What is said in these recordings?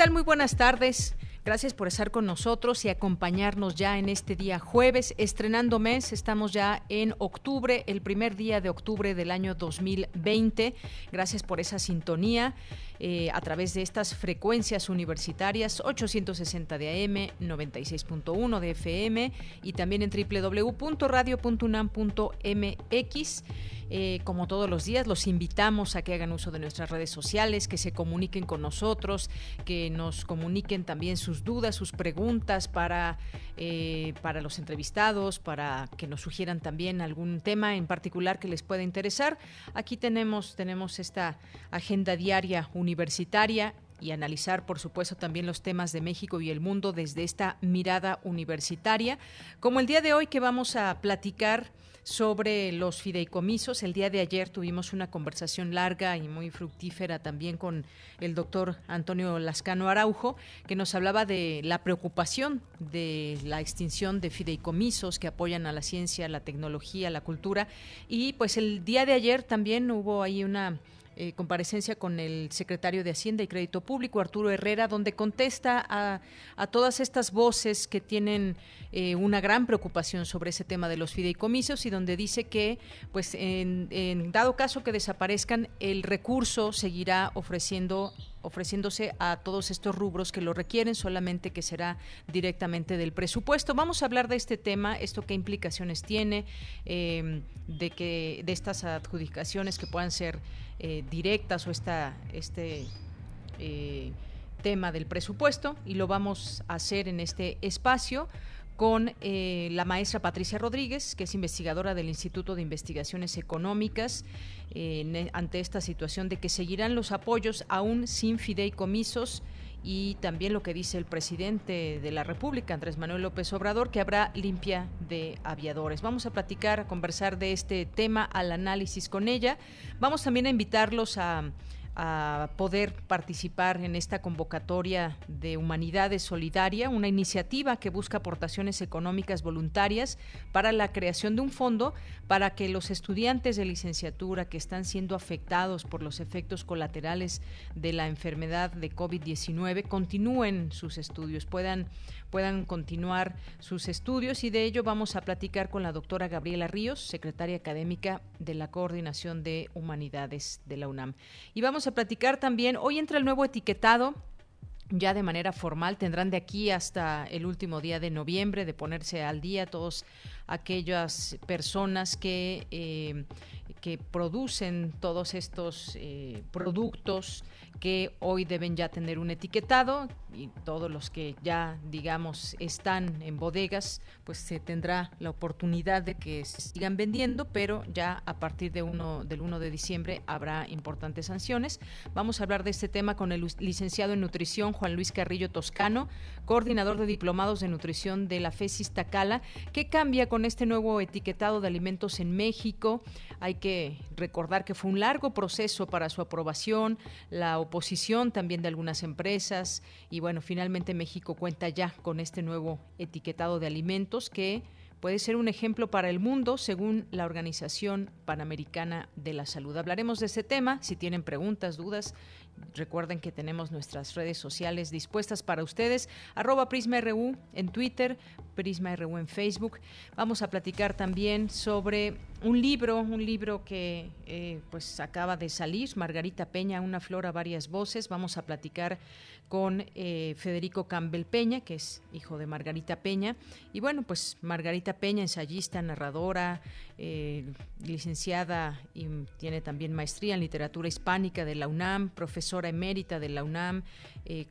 Tal? Muy buenas tardes. Gracias por estar con nosotros y acompañarnos ya en este día jueves, estrenando mes. Estamos ya en octubre, el primer día de octubre del año 2020. Gracias por esa sintonía. Eh, a través de estas frecuencias universitarias 860 de AM, 96.1 de FM y también en www.radio.unam.mx. Eh, como todos los días, los invitamos a que hagan uso de nuestras redes sociales, que se comuniquen con nosotros, que nos comuniquen también sus dudas, sus preguntas para, eh, para los entrevistados, para que nos sugieran también algún tema en particular que les pueda interesar. Aquí tenemos, tenemos esta agenda diaria universitaria y analizar, por supuesto, también los temas de México y el mundo desde esta mirada universitaria, como el día de hoy que vamos a platicar sobre los fideicomisos. El día de ayer tuvimos una conversación larga y muy fructífera también con el doctor Antonio Lascano Araujo, que nos hablaba de la preocupación de la extinción de fideicomisos que apoyan a la ciencia, la tecnología, la cultura. Y pues el día de ayer también hubo ahí una eh, comparecencia con el secretario de Hacienda y Crédito Público, Arturo Herrera, donde contesta a, todas estas voces que tienen eh, una gran preocupación sobre ese tema de los fideicomisos y donde dice que, pues, en, dado caso que desaparezcan, el recurso seguirá ofreciendo ofreciéndose a todos estos rubros que lo requieren, solamente que será directamente del presupuesto. Vamos a hablar de este tema, esto qué implicaciones tiene, eh, de que de estas adjudicaciones que puedan ser eh, directas o esta, este eh, tema del presupuesto y lo vamos a hacer en este espacio con eh, la maestra Patricia Rodríguez, que es investigadora del Instituto de Investigaciones Económicas, ante esta situación de que seguirán los apoyos aún sin fideicomisos y también lo que dice el presidente de la República, Andrés Manuel López Obrador, que habrá limpia de aviadores. Vamos a platicar, a conversar de este tema, al análisis con ella. Vamos también a invitarlos a a poder participar en esta convocatoria de Humanidades Solidaria, una iniciativa que busca aportaciones económicas voluntarias para la creación de un fondo para que los estudiantes de licenciatura que están siendo afectados por los efectos colaterales de la enfermedad de COVID-19 continúen sus estudios, puedan puedan continuar sus estudios y de ello vamos a platicar con la doctora Gabriela Ríos, secretaria académica de la Coordinación de Humanidades de la UNAM. Y vamos a platicar también, hoy entra el nuevo etiquetado ya de manera formal tendrán de aquí hasta el último día de noviembre de ponerse al día todos aquellas personas que eh, que producen todos estos eh, productos que hoy deben ya tener un etiquetado y todos los que ya digamos están en bodegas pues se tendrá la oportunidad de que sigan vendiendo pero ya a partir de uno, del 1 de diciembre habrá importantes sanciones vamos a hablar de este tema con el licenciado en nutrición Juan Luis Carrillo Toscano coordinador de diplomados de nutrición de la FESIS Tacala ¿qué cambia con este nuevo etiquetado de alimentos en México? hay que recordar que fue un largo proceso para su aprobación, la oposición también de algunas empresas y bueno, finalmente México cuenta ya con este nuevo etiquetado de alimentos que puede ser un ejemplo para el mundo según la Organización Panamericana de la Salud. Hablaremos de ese tema. Si tienen preguntas, dudas, Recuerden que tenemos nuestras redes sociales dispuestas para ustedes, arroba PrismaRU en Twitter, PrismaRU en Facebook. Vamos a platicar también sobre un libro, un libro que eh, pues acaba de salir, Margarita Peña, Una flor a varias voces. Vamos a platicar con eh, Federico Campbell Peña, que es hijo de Margarita Peña. Y bueno, pues Margarita Peña, ensayista, narradora, eh, licenciada y tiene también maestría en literatura hispánica de la UNAM, profesora emérita de la UNAM,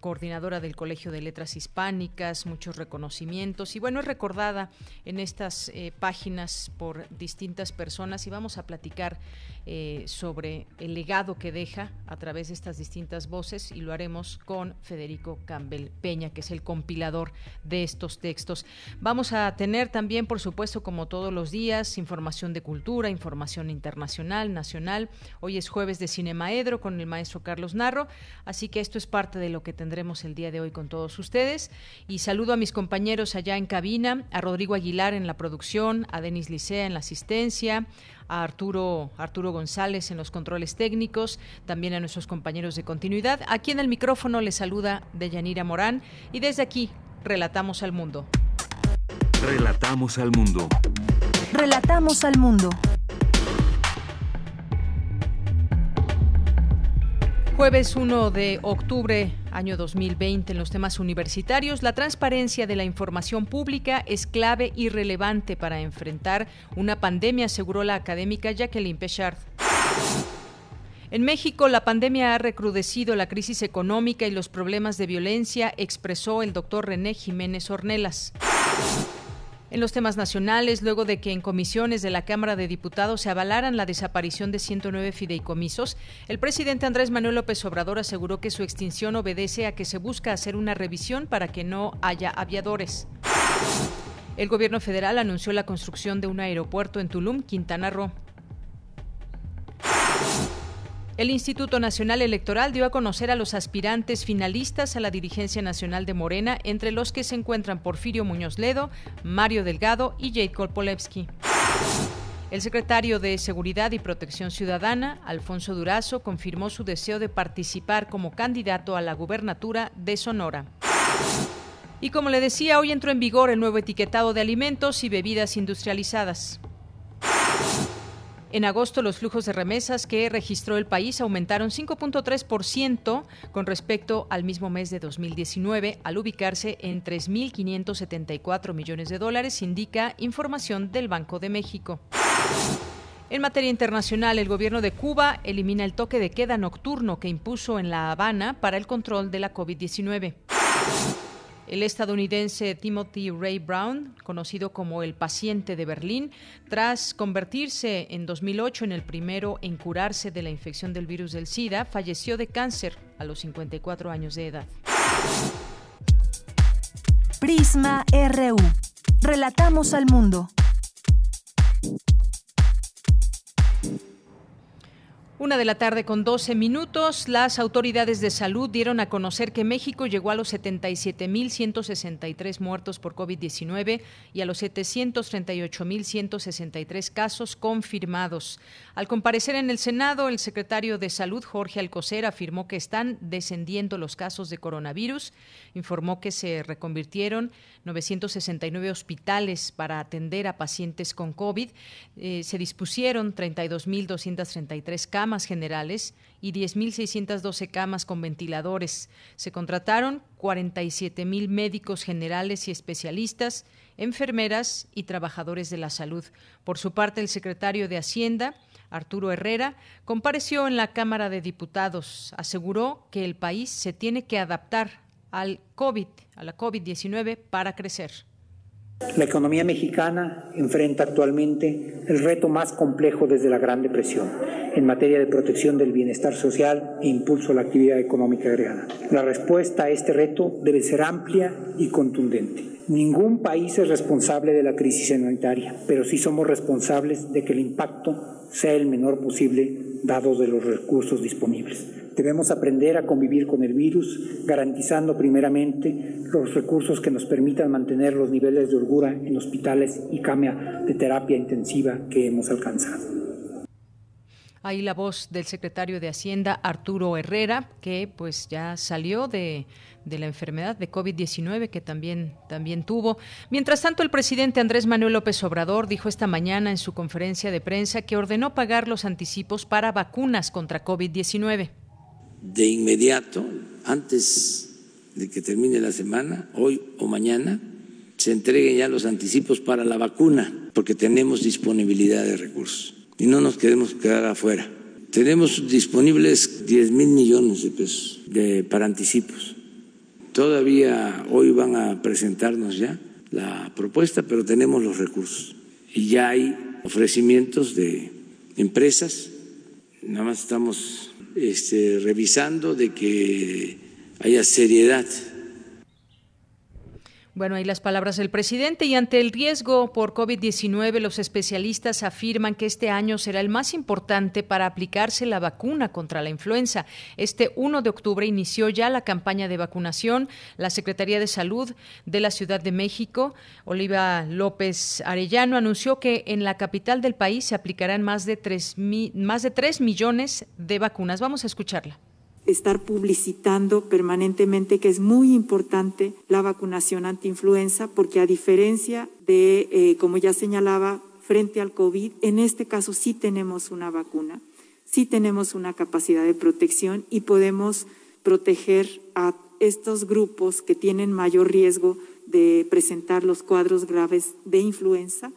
coordinadora del Colegio de Letras Hispánicas, muchos reconocimientos y bueno, es recordada en estas páginas por distintas personas y vamos a platicar eh, sobre el legado que deja a través de estas distintas voces y lo haremos con Federico Campbell Peña, que es el compilador de estos textos. Vamos a tener también, por supuesto, como todos los días, información de cultura, información internacional, nacional. Hoy es jueves de Cinemaedro con el maestro Carlos Narro, así que esto es parte de lo que tendremos el día de hoy con todos ustedes. Y saludo a mis compañeros allá en cabina, a Rodrigo Aguilar en la producción, a Denis Licea en la asistencia, a Arturo, Arturo González en los controles técnicos, también a nuestros compañeros de continuidad. Aquí en el micrófono les saluda Deyanira Morán y desde aquí relatamos al mundo. Relatamos al mundo. Relatamos al mundo. Jueves 1 de octubre, año 2020, en los temas universitarios, la transparencia de la información pública es clave y relevante para enfrentar una pandemia, aseguró la académica Jacqueline Pechard. En México, la pandemia ha recrudecido la crisis económica y los problemas de violencia, expresó el doctor René Jiménez Ornelas. En los temas nacionales, luego de que en comisiones de la Cámara de Diputados se avalaran la desaparición de 109 fideicomisos, el presidente Andrés Manuel López Obrador aseguró que su extinción obedece a que se busca hacer una revisión para que no haya aviadores. El gobierno federal anunció la construcción de un aeropuerto en Tulum, Quintana Roo. El Instituto Nacional Electoral dio a conocer a los aspirantes finalistas a la dirigencia nacional de Morena, entre los que se encuentran Porfirio Muñoz Ledo, Mario Delgado y Jade Kolpolevsky. El secretario de Seguridad y Protección Ciudadana, Alfonso Durazo, confirmó su deseo de participar como candidato a la gubernatura de Sonora. Y como le decía, hoy entró en vigor el nuevo etiquetado de alimentos y bebidas industrializadas. En agosto, los flujos de remesas que registró el país aumentaron 5.3% con respecto al mismo mes de 2019, al ubicarse en 3.574 millones de dólares, indica información del Banco de México. En materia internacional, el gobierno de Cuba elimina el toque de queda nocturno que impuso en La Habana para el control de la COVID-19. El estadounidense Timothy Ray Brown, conocido como el paciente de Berlín, tras convertirse en 2008 en el primero en curarse de la infección del virus del SIDA, falleció de cáncer a los 54 años de edad. Prisma RU. Relatamos al mundo. Una de la tarde con 12 minutos, las autoridades de salud dieron a conocer que México llegó a los 77.163 muertos por COVID-19 y a los 738.163 casos confirmados. Al comparecer en el Senado, el secretario de Salud, Jorge Alcocer, afirmó que están descendiendo los casos de coronavirus. Informó que se reconvirtieron 969 hospitales para atender a pacientes con COVID. Eh, se dispusieron 32.233 camas generales y 10.612 camas con ventiladores. Se contrataron 47.000 médicos generales y especialistas, enfermeras y trabajadores de la salud. Por su parte, el secretario de Hacienda, Arturo Herrera, compareció en la Cámara de Diputados. Aseguró que el país se tiene que adaptar al COVID, a la COVID-19 para crecer. La economía mexicana enfrenta actualmente el reto más complejo desde la Gran Depresión en materia de protección del bienestar social e impulso a la actividad económica agregada. La respuesta a este reto debe ser amplia y contundente. Ningún país es responsable de la crisis sanitaria, pero sí somos responsables de que el impacto sea el menor posible dados de los recursos disponibles. Debemos aprender a convivir con el virus, garantizando primeramente los recursos que nos permitan mantener los niveles de holgura en hospitales y cama de terapia intensiva que hemos alcanzado. Ahí la voz del secretario de Hacienda, Arturo Herrera, que pues ya salió de, de la enfermedad de COVID-19 que también, también tuvo. Mientras tanto, el presidente Andrés Manuel López Obrador dijo esta mañana en su conferencia de prensa que ordenó pagar los anticipos para vacunas contra COVID-19 de inmediato, antes de que termine la semana, hoy o mañana, se entreguen ya los anticipos para la vacuna, porque tenemos disponibilidad de recursos y no nos queremos quedar afuera. Tenemos disponibles 10 mil millones de pesos de, para anticipos. Todavía hoy van a presentarnos ya la propuesta, pero tenemos los recursos. Y ya hay ofrecimientos de empresas. Nada más estamos este, revisando de que haya seriedad bueno, ahí las palabras del presidente. Y ante el riesgo por COVID-19, los especialistas afirman que este año será el más importante para aplicarse la vacuna contra la influenza. Este 1 de octubre inició ya la campaña de vacunación. La Secretaría de Salud de la Ciudad de México, Oliva López Arellano, anunció que en la capital del país se aplicarán más de 3, más de 3 millones de vacunas. Vamos a escucharla estar publicitando permanentemente que es muy importante la vacunación antiinfluenza porque a diferencia de, eh, como ya señalaba, frente al COVID, en este caso sí tenemos una vacuna, sí tenemos una capacidad de protección y podemos proteger a estos grupos que tienen mayor riesgo de presentar los cuadros graves de influenza,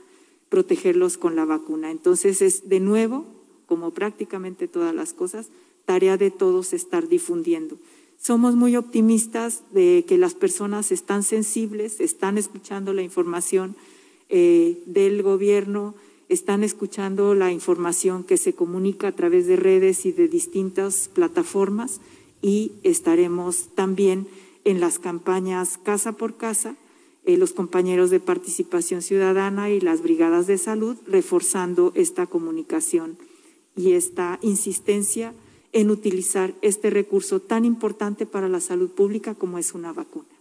protegerlos con la vacuna. Entonces es de nuevo, como prácticamente todas las cosas, tarea de todos estar difundiendo. Somos muy optimistas de que las personas están sensibles, están escuchando la información eh, del gobierno, están escuchando la información que se comunica a través de redes y de distintas plataformas y estaremos también en las campañas casa por casa, eh, los compañeros de participación ciudadana y las brigadas de salud reforzando esta comunicación y esta insistencia en utilizar este recurso tan importante para la salud pública como es una vacuna.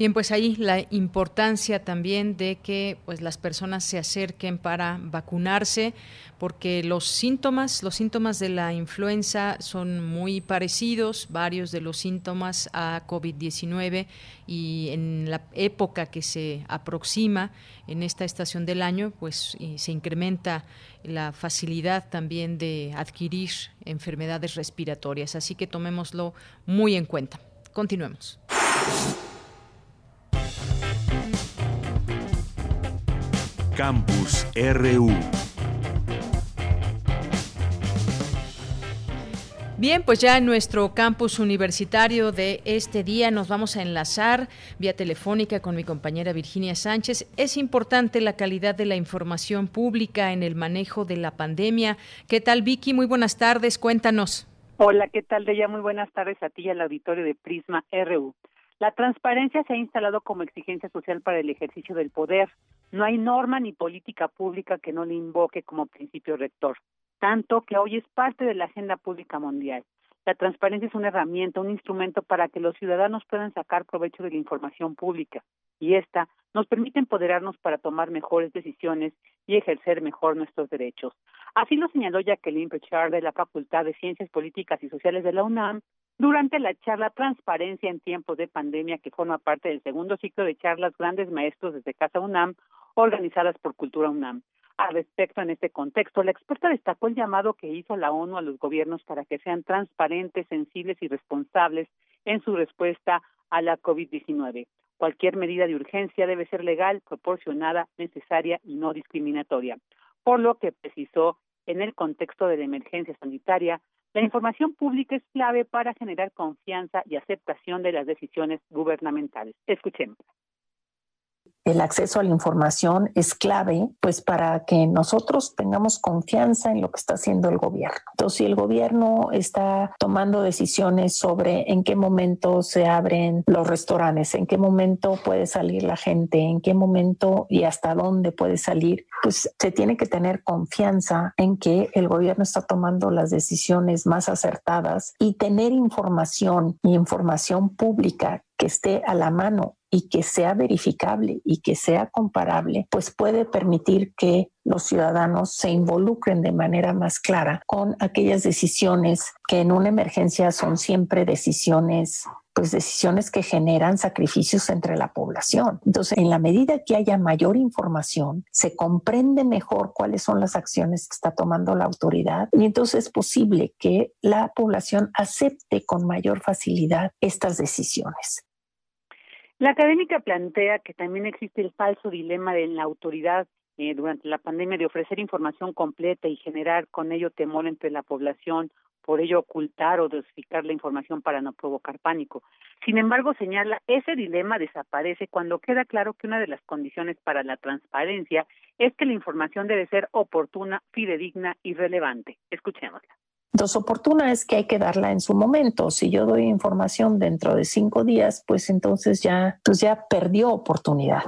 Bien, pues ahí la importancia también de que pues las personas se acerquen para vacunarse, porque los síntomas, los síntomas de la influenza son muy parecidos, varios de los síntomas a COVID-19 y en la época que se aproxima en esta estación del año, pues se incrementa la facilidad también de adquirir enfermedades respiratorias, así que tomémoslo muy en cuenta. Continuemos. Campus RU. Bien, pues ya en nuestro campus universitario de este día nos vamos a enlazar vía telefónica con mi compañera Virginia Sánchez. Es importante la calidad de la información pública en el manejo de la pandemia. ¿Qué tal, Vicky? Muy buenas tardes, cuéntanos. Hola, ¿qué tal, Deya? Muy buenas tardes a ti y al auditorio de Prisma RU. La transparencia se ha instalado como exigencia social para el ejercicio del poder. No hay norma ni política pública que no le invoque como principio rector, tanto que hoy es parte de la agenda pública mundial. La transparencia es una herramienta, un instrumento para que los ciudadanos puedan sacar provecho de la información pública y esta nos permite empoderarnos para tomar mejores decisiones y ejercer mejor nuestros derechos. Así lo señaló Jacqueline Pechard de la Facultad de Ciencias Políticas y Sociales de la UNAM durante la charla Transparencia en tiempos de pandemia, que forma parte del segundo ciclo de charlas Grandes Maestros desde Casa UNAM, organizadas por Cultura UNAM. Al respecto, en este contexto, la experta destacó el llamado que hizo la ONU a los gobiernos para que sean transparentes, sensibles y responsables en su respuesta a la COVID-19. Cualquier medida de urgencia debe ser legal, proporcionada, necesaria y no discriminatoria. Por lo que precisó, en el contexto de la emergencia sanitaria, la información pública es clave para generar confianza y aceptación de las decisiones gubernamentales. Escuchemos el acceso a la información es clave, pues para que nosotros tengamos confianza en lo que está haciendo el gobierno. Entonces, si el gobierno está tomando decisiones sobre en qué momento se abren los restaurantes, en qué momento puede salir la gente, en qué momento y hasta dónde puede salir, pues se tiene que tener confianza en que el gobierno está tomando las decisiones más acertadas y tener información y información pública que esté a la mano y que sea verificable y que sea comparable, pues puede permitir que los ciudadanos se involucren de manera más clara con aquellas decisiones que en una emergencia son siempre decisiones pues decisiones que generan sacrificios entre la población. Entonces, en la medida que haya mayor información, se comprende mejor cuáles son las acciones que está tomando la autoridad y entonces es posible que la población acepte con mayor facilidad estas decisiones. La académica plantea que también existe el falso dilema de la autoridad eh, durante la pandemia de ofrecer información completa y generar con ello temor entre la población, por ello ocultar o dosificar la información para no provocar pánico. Sin embargo, señala, ese dilema desaparece cuando queda claro que una de las condiciones para la transparencia es que la información debe ser oportuna, fidedigna y relevante. Escuchémosla. Entonces, oportuna es que hay que darla en su momento. Si yo doy información dentro de cinco días, pues entonces ya, pues ya perdió oportunidad.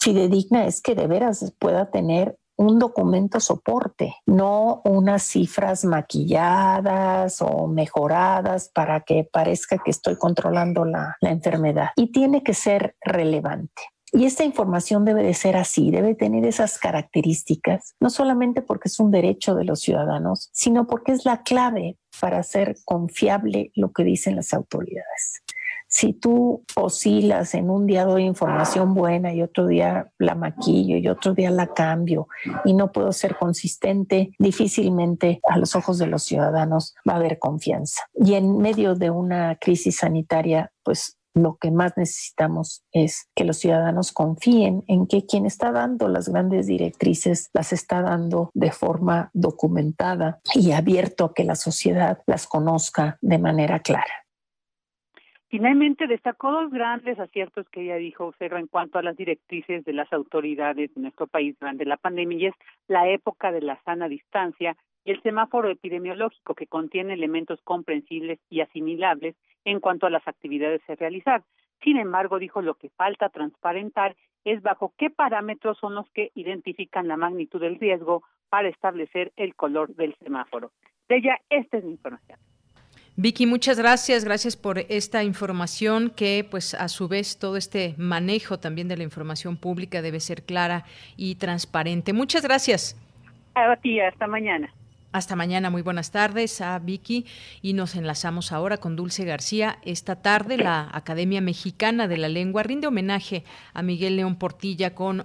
Fidedigna es que de veras pueda tener un documento soporte, no unas cifras maquilladas o mejoradas para que parezca que estoy controlando la, la enfermedad. Y tiene que ser relevante. Y esta información debe de ser así, debe tener esas características, no solamente porque es un derecho de los ciudadanos, sino porque es la clave para hacer confiable lo que dicen las autoridades. Si tú oscilas en un día doy información buena y otro día la maquillo y otro día la cambio y no puedo ser consistente, difícilmente a los ojos de los ciudadanos va a haber confianza. Y en medio de una crisis sanitaria, pues lo que más necesitamos es que los ciudadanos confíen en que quien está dando las grandes directrices las está dando de forma documentada y abierto a que la sociedad las conozca de manera clara. Finalmente, destacó dos grandes aciertos que ella dijo, Cerro, en cuanto a las directrices de las autoridades de nuestro país durante la pandemia, y es la época de la sana distancia el semáforo epidemiológico que contiene elementos comprensibles y asimilables en cuanto a las actividades a realizar. Sin embargo, dijo lo que falta transparentar es bajo qué parámetros son los que identifican la magnitud del riesgo para establecer el color del semáforo. De ella, esta es mi información. Vicky, muchas gracias, gracias por esta información que pues a su vez todo este manejo también de la información pública debe ser clara y transparente. Muchas gracias. A ti, hasta mañana. Hasta mañana, muy buenas tardes a Vicky y nos enlazamos ahora con Dulce García. Esta tarde la Academia Mexicana de la Lengua rinde homenaje a Miguel León Portilla con,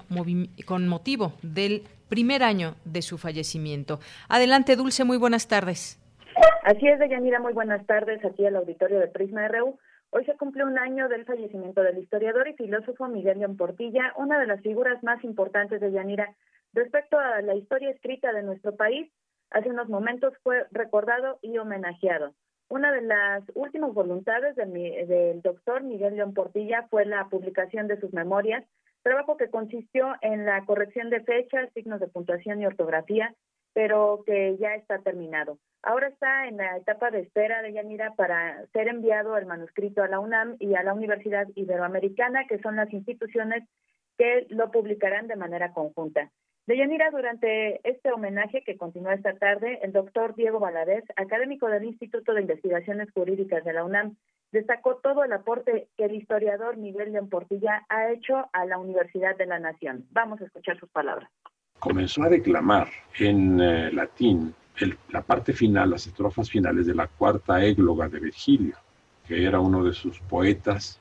con motivo del primer año de su fallecimiento. Adelante, Dulce, muy buenas tardes. Así es, Deyanira, muy buenas tardes aquí al auditorio de Prisma RU. Hoy se cumple un año del fallecimiento del historiador y filósofo Miguel León Portilla, una de las figuras más importantes de Yanira respecto a la historia escrita de nuestro país hace unos momentos fue recordado y homenajeado. Una de las últimas voluntades del doctor Miguel León Portilla fue la publicación de sus memorias, trabajo que consistió en la corrección de fechas, signos de puntuación y ortografía, pero que ya está terminado. Ahora está en la etapa de espera de Yanira para ser enviado el manuscrito a la UNAM y a la Universidad Iberoamericana, que son las instituciones que lo publicarán de manera conjunta. Deyanira, durante este homenaje que continúa esta tarde, el doctor Diego Valadez, académico del Instituto de Investigaciones Jurídicas de la UNAM, destacó todo el aporte que el historiador Miguel de Portilla ha hecho a la Universidad de la Nación. Vamos a escuchar sus palabras. Comenzó a declamar en eh, latín la parte final, las estrofas finales de la cuarta égloga de Virgilio, que era uno de sus poetas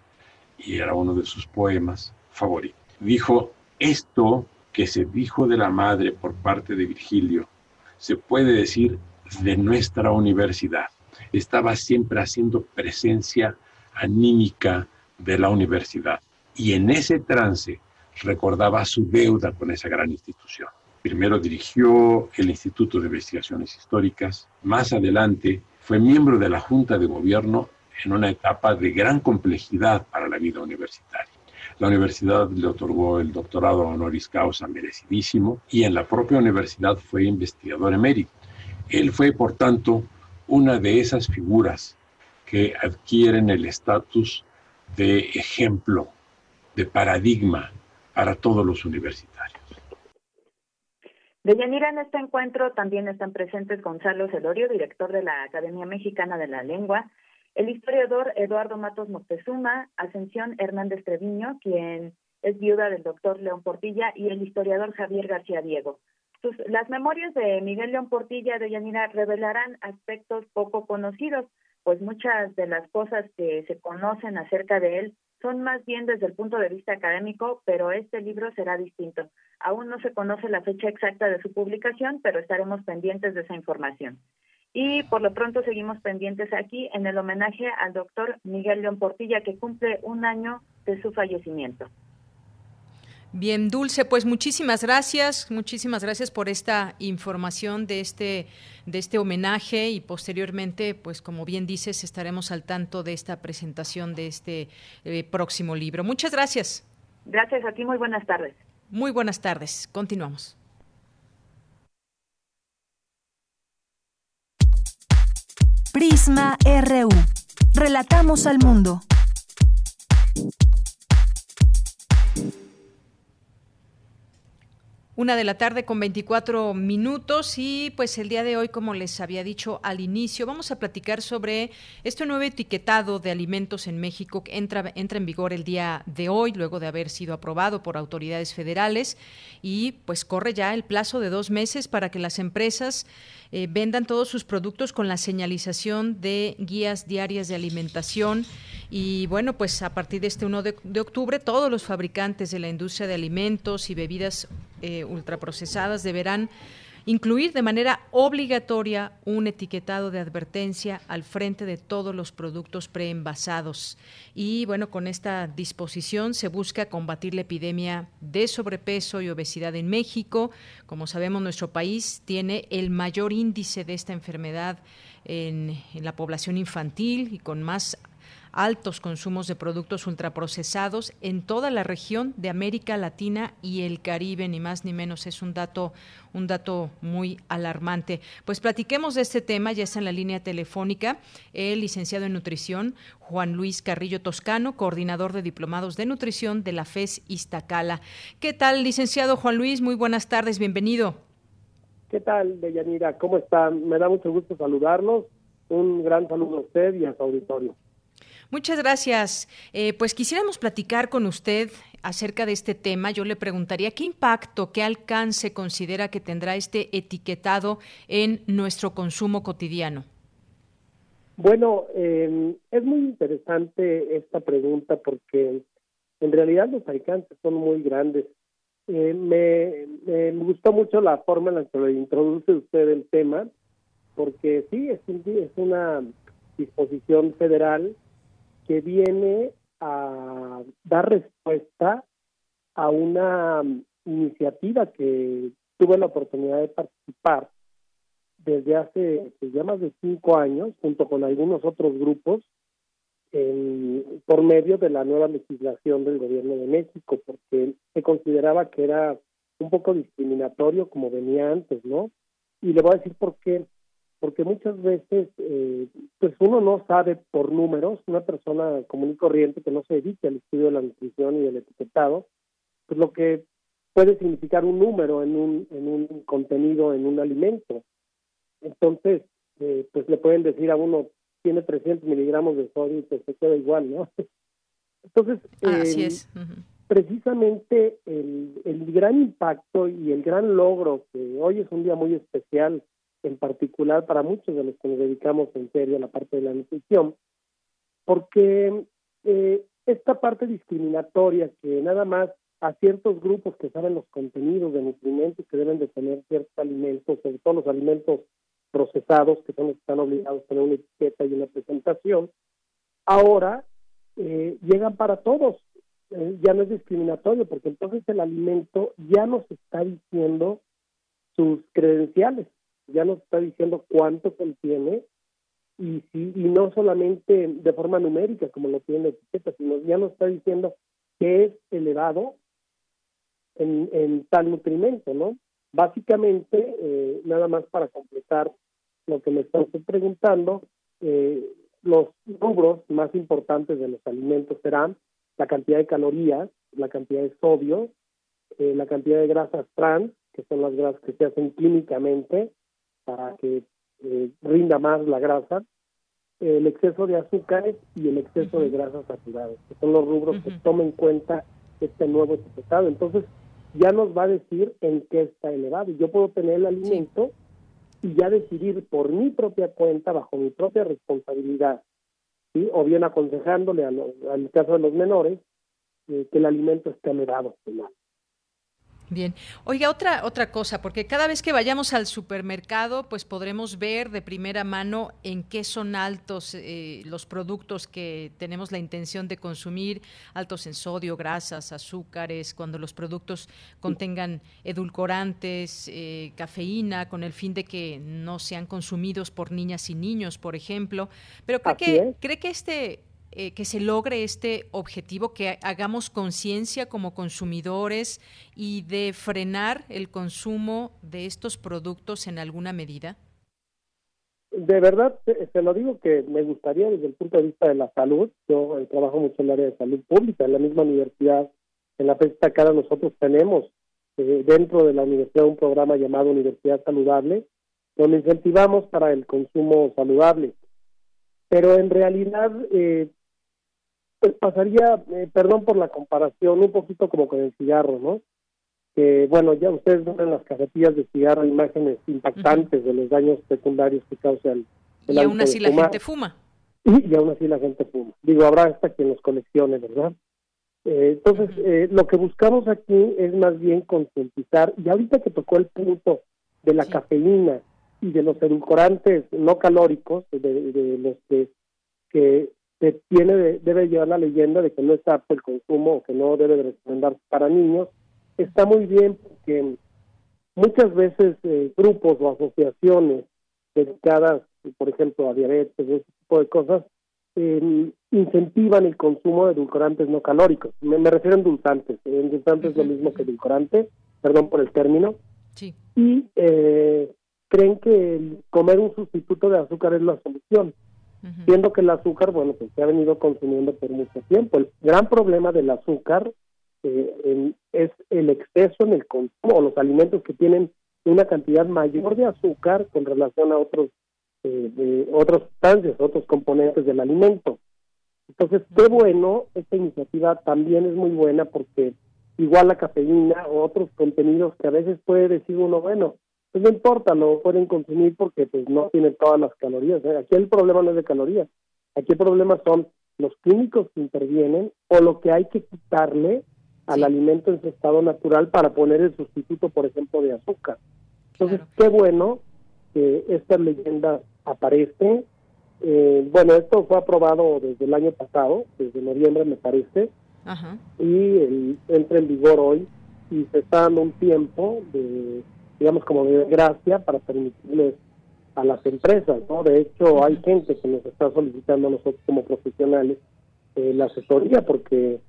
y era uno de sus poemas favoritos. Dijo, esto que se dijo de la madre por parte de Virgilio, se puede decir de nuestra universidad. Estaba siempre haciendo presencia anímica de la universidad y en ese trance recordaba su deuda con esa gran institución. Primero dirigió el Instituto de Investigaciones Históricas, más adelante fue miembro de la Junta de Gobierno en una etapa de gran complejidad para la vida universitaria. La universidad le otorgó el doctorado honoris causa merecidísimo y en la propia universidad fue investigador emérito. Él fue, por tanto, una de esas figuras que adquieren el estatus de ejemplo, de paradigma para todos los universitarios. De Yanira en este encuentro también están presentes Gonzalo Celorio, director de la Academia Mexicana de la Lengua, el historiador Eduardo Matos Moctezuma, Ascensión Hernández Treviño, quien es viuda del doctor León Portilla, y el historiador Javier García Diego. las memorias de Miguel León Portilla de Yanira revelarán aspectos poco conocidos, pues muchas de las cosas que se conocen acerca de él son más bien desde el punto de vista académico, pero este libro será distinto. Aún no se conoce la fecha exacta de su publicación, pero estaremos pendientes de esa información. Y por lo pronto seguimos pendientes aquí en el homenaje al doctor Miguel León Portilla, que cumple un año de su fallecimiento. Bien, Dulce, pues muchísimas gracias, muchísimas gracias por esta información de este de este homenaje y posteriormente, pues como bien dices, estaremos al tanto de esta presentación de este eh, próximo libro. Muchas gracias. Gracias a ti, muy buenas tardes. Muy buenas tardes. Continuamos. Prisma RU. Relatamos al mundo. Una de la tarde con 24 minutos y pues el día de hoy, como les había dicho al inicio, vamos a platicar sobre este nuevo etiquetado de alimentos en México que entra, entra en vigor el día de hoy, luego de haber sido aprobado por autoridades federales y pues corre ya el plazo de dos meses para que las empresas eh, vendan todos sus productos con la señalización de guías diarias de alimentación. Y bueno, pues a partir de este 1 de, octubre, todos los fabricantes de la industria de alimentos y bebidas eh, ultraprocesadas deberán incluir de manera obligatoria un etiquetado de advertencia al frente de todos los productos preenvasados. Y bueno, con esta disposición se busca combatir la epidemia de sobrepeso y obesidad en México. Como sabemos, nuestro país tiene el mayor índice de esta enfermedad en, en la población infantil y con más altos consumos de productos ultraprocesados en toda la región de América Latina y el Caribe, ni más ni menos. Es un dato, un dato muy alarmante. Pues platiquemos de este tema, ya está en la línea telefónica el licenciado en nutrición, Juan Luis Carrillo Toscano, coordinador de diplomados de nutrición de la FES Iztacala. ¿Qué tal, licenciado Juan Luis? Muy buenas tardes, bienvenido. ¿Qué tal, Deyanira? ¿Cómo está? Me da mucho gusto saludarlos. Un gran saludo a usted y a su auditorio. Muchas gracias. Eh, pues quisiéramos platicar con usted acerca de este tema. Yo le preguntaría qué impacto, qué alcance considera que tendrá este etiquetado en nuestro consumo cotidiano. Bueno, em, es muy interesante esta pregunta porque en realidad los alcances son muy grandes. Eh, me, me, gustó mucho la forma en la que lo introduce usted el tema, porque sí, es, es una disposición federal que viene a dar respuesta a una iniciativa que tuve la oportunidad de participar desde hace pues, ya más de cinco años, junto con algunos otros grupos, por medio de la nueva legislación del gobierno de México, porque se consideraba que era un poco discriminatorio como venía antes, ¿no? Y le voy a decir por qué porque muchas veces eh, pues uno no sabe por números, una persona común y corriente que no se dedique al estudio de la nutrición y del etiquetado, pues lo que puede significar un número en un, en un contenido, en un alimento. Entonces, eh, pues le pueden decir a uno, tiene 300 miligramos de sodio y pues se queda igual, ¿no? Entonces, Así em, es. precisamente el, el gran impacto y el gran logro, que hoy es un día muy especial en particular para muchos de los que nos dedicamos en serio a la parte de la nutrición, porque eh, esta parte discriminatoria que nada más a ciertos grupos que saben los contenidos de nutrimentos que deben de tener ciertos alimentos, sobre todo los alimentos procesados, que son los que están obligados a tener una etiqueta y una presentación, ahora eh, llegan para todos. Eh, ya no es discriminatorio, porque entonces el alimento ya nos está diciendo sus credenciales ya nos está diciendo cuánto contiene y si y no solamente de forma numérica como lo tiene la etiqueta, sino ya nos está diciendo que es elevado en, en tal nutrimento, ¿no? Básicamente, eh, nada más para completar lo que me están preguntando, eh, los rubros más importantes de los alimentos serán la cantidad de calorías, la cantidad de sodio, eh, la cantidad de grasas trans, que son las grasas que se hacen químicamente, para que eh, rinda más la grasa, el exceso de azúcares y el exceso de grasas saturadas, que son los rubros que toma en cuenta este nuevo etiquetado. Entonces, ya nos va a decir en qué está elevado. Yo puedo tener el alimento y ya decidir por mi propia cuenta, bajo mi propia responsabilidad, ¿sí? o bien aconsejándole a al caso de los menores, eh, que el alimento esté elevado. Bien. Oiga, otra, otra cosa, porque cada vez que vayamos al supermercado, pues podremos ver de primera mano en qué son altos eh, los productos que tenemos la intención de consumir, altos en sodio, grasas, azúcares, cuando los productos contengan edulcorantes, eh, cafeína, con el fin de que no sean consumidos por niñas y niños, por ejemplo. Pero cree que, cree que este eh, que se logre este objetivo, que hagamos conciencia como consumidores y de frenar el consumo de estos productos en alguna medida? De verdad, se lo digo que me gustaría desde el punto de vista de la salud, yo eh, trabajo mucho en el área de salud pública, en la misma universidad, en la FESTA cara nosotros tenemos eh, dentro de la universidad un programa llamado Universidad Saludable, donde incentivamos para el consumo saludable. Pero en realidad eh, pues pasaría, eh, perdón por la comparación, un poquito como con el cigarro, ¿no? Que bueno, ya ustedes ven en las cajetillas de cigarro imágenes impactantes de los daños secundarios que causa el, y aún así la gente fuma. Y, aún así la gente fuma. Digo, habrá hasta quien los coleccione, ¿verdad? Eh, entonces, eh, lo que buscamos aquí es más bien concientizar, y ahorita que tocó el punto de la cafeína y de los edulcorantes no calóricos, de, de los que, que se tiene debe llevar la leyenda de que no está apto el consumo o que no debe de recomendarse para niños, está muy bien porque muchas veces eh, grupos o asociaciones dedicadas, por ejemplo, a diabetes, ese tipo de cosas, eh, incentivan el consumo de edulcorantes no calóricos. Me, refiero a endulzantes. Endulzantes es lo mismo que edulcorante, perdón por el término. Sí. Y eh, creen que comer un sustituto de azúcar es la solución siendo que el azúcar, bueno, pues se ha venido consumiendo por mucho tiempo. El gran problema del azúcar eh, es el exceso en el consumo o los alimentos que tienen una cantidad mayor de azúcar con relación a otros eh, de otras sustancias, otros componentes del alimento. Entonces, qué bueno, esta iniciativa también es muy buena porque igual la cafeína o otros contenidos que a veces puede decir uno, bueno, pues no importa, lo pueden consumir porque pues no tienen todas las calorías. ¿eh? Aquí el problema no es de calorías, aquí el problema son los químicos que intervienen o lo que hay que quitarle al alimento en su estado natural para poner el sustituto, por ejemplo, de azúcar. Entonces, qué bueno que esta leyenda aparece. Eh, bueno, esto fue aprobado desde el año pasado, desde noviembre me parece, y entra en vigor hoy y se está dando un tiempo de digamos, como de gracia para permitirles a las empresas, ¿no? De hecho, hay gente que nos está solicitando a nosotros como profesionales eh, la asesoría porque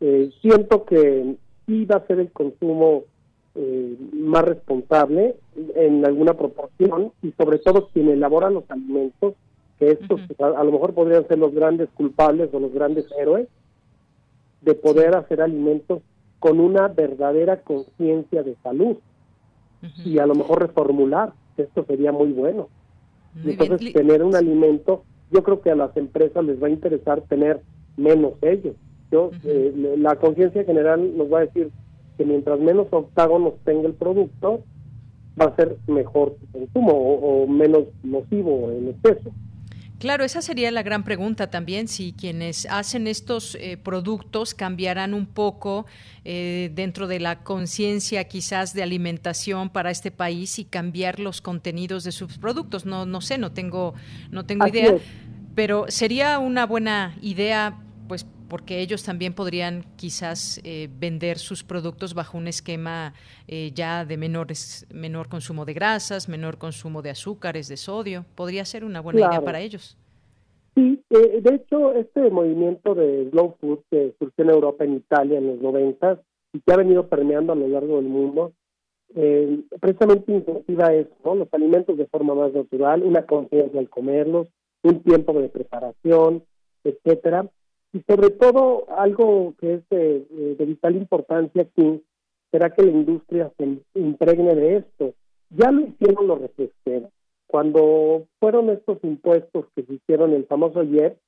eh, siento que iba a ser el consumo eh, más responsable en alguna proporción y sobre todo quien elabora los alimentos, que estos a, lo mejor podrían ser los grandes culpables o los grandes héroes de poder hacer alimentos con una verdadera conciencia de salud y a lo mejor reformular, esto sería muy bueno. Entonces, tener un alimento, yo creo que a las empresas les va a interesar tener menos ellos. Yo, eh, la conciencia general nos va a decir que mientras menos octágonos tenga el producto, va a ser mejor su consumo o menos nocivo en exceso. Claro, esa sería la gran pregunta también, si quienes hacen estos eh, productos cambiarán un poco eh, dentro de la conciencia quizás de alimentación para este país y cambiar los contenidos de sus productos. No, no sé, no tengo, no tengo idea, pero sería una buena idea pues porque ellos también podrían quizás eh, vender sus productos bajo un esquema eh, ya de menores, menor consumo de grasas, menor consumo de azúcares, de sodio. Podría ser una buena idea para ellos. Sí, eh, de hecho, este movimiento de slow food que surgió en Europa, en Italia, en los 90 y que ha venido permeando a lo largo del mundo, precisamente incentiva eso, los alimentos de forma más natural, una conciencia al comerlos, un tiempo de preparación, etcétera y sobre todo algo que es de, vital importancia aquí será que la industria se impregne de esto. Ya lo hicieron los refresqueros. Cuando fueron estos impuestos que se hicieron, el famoso ayer,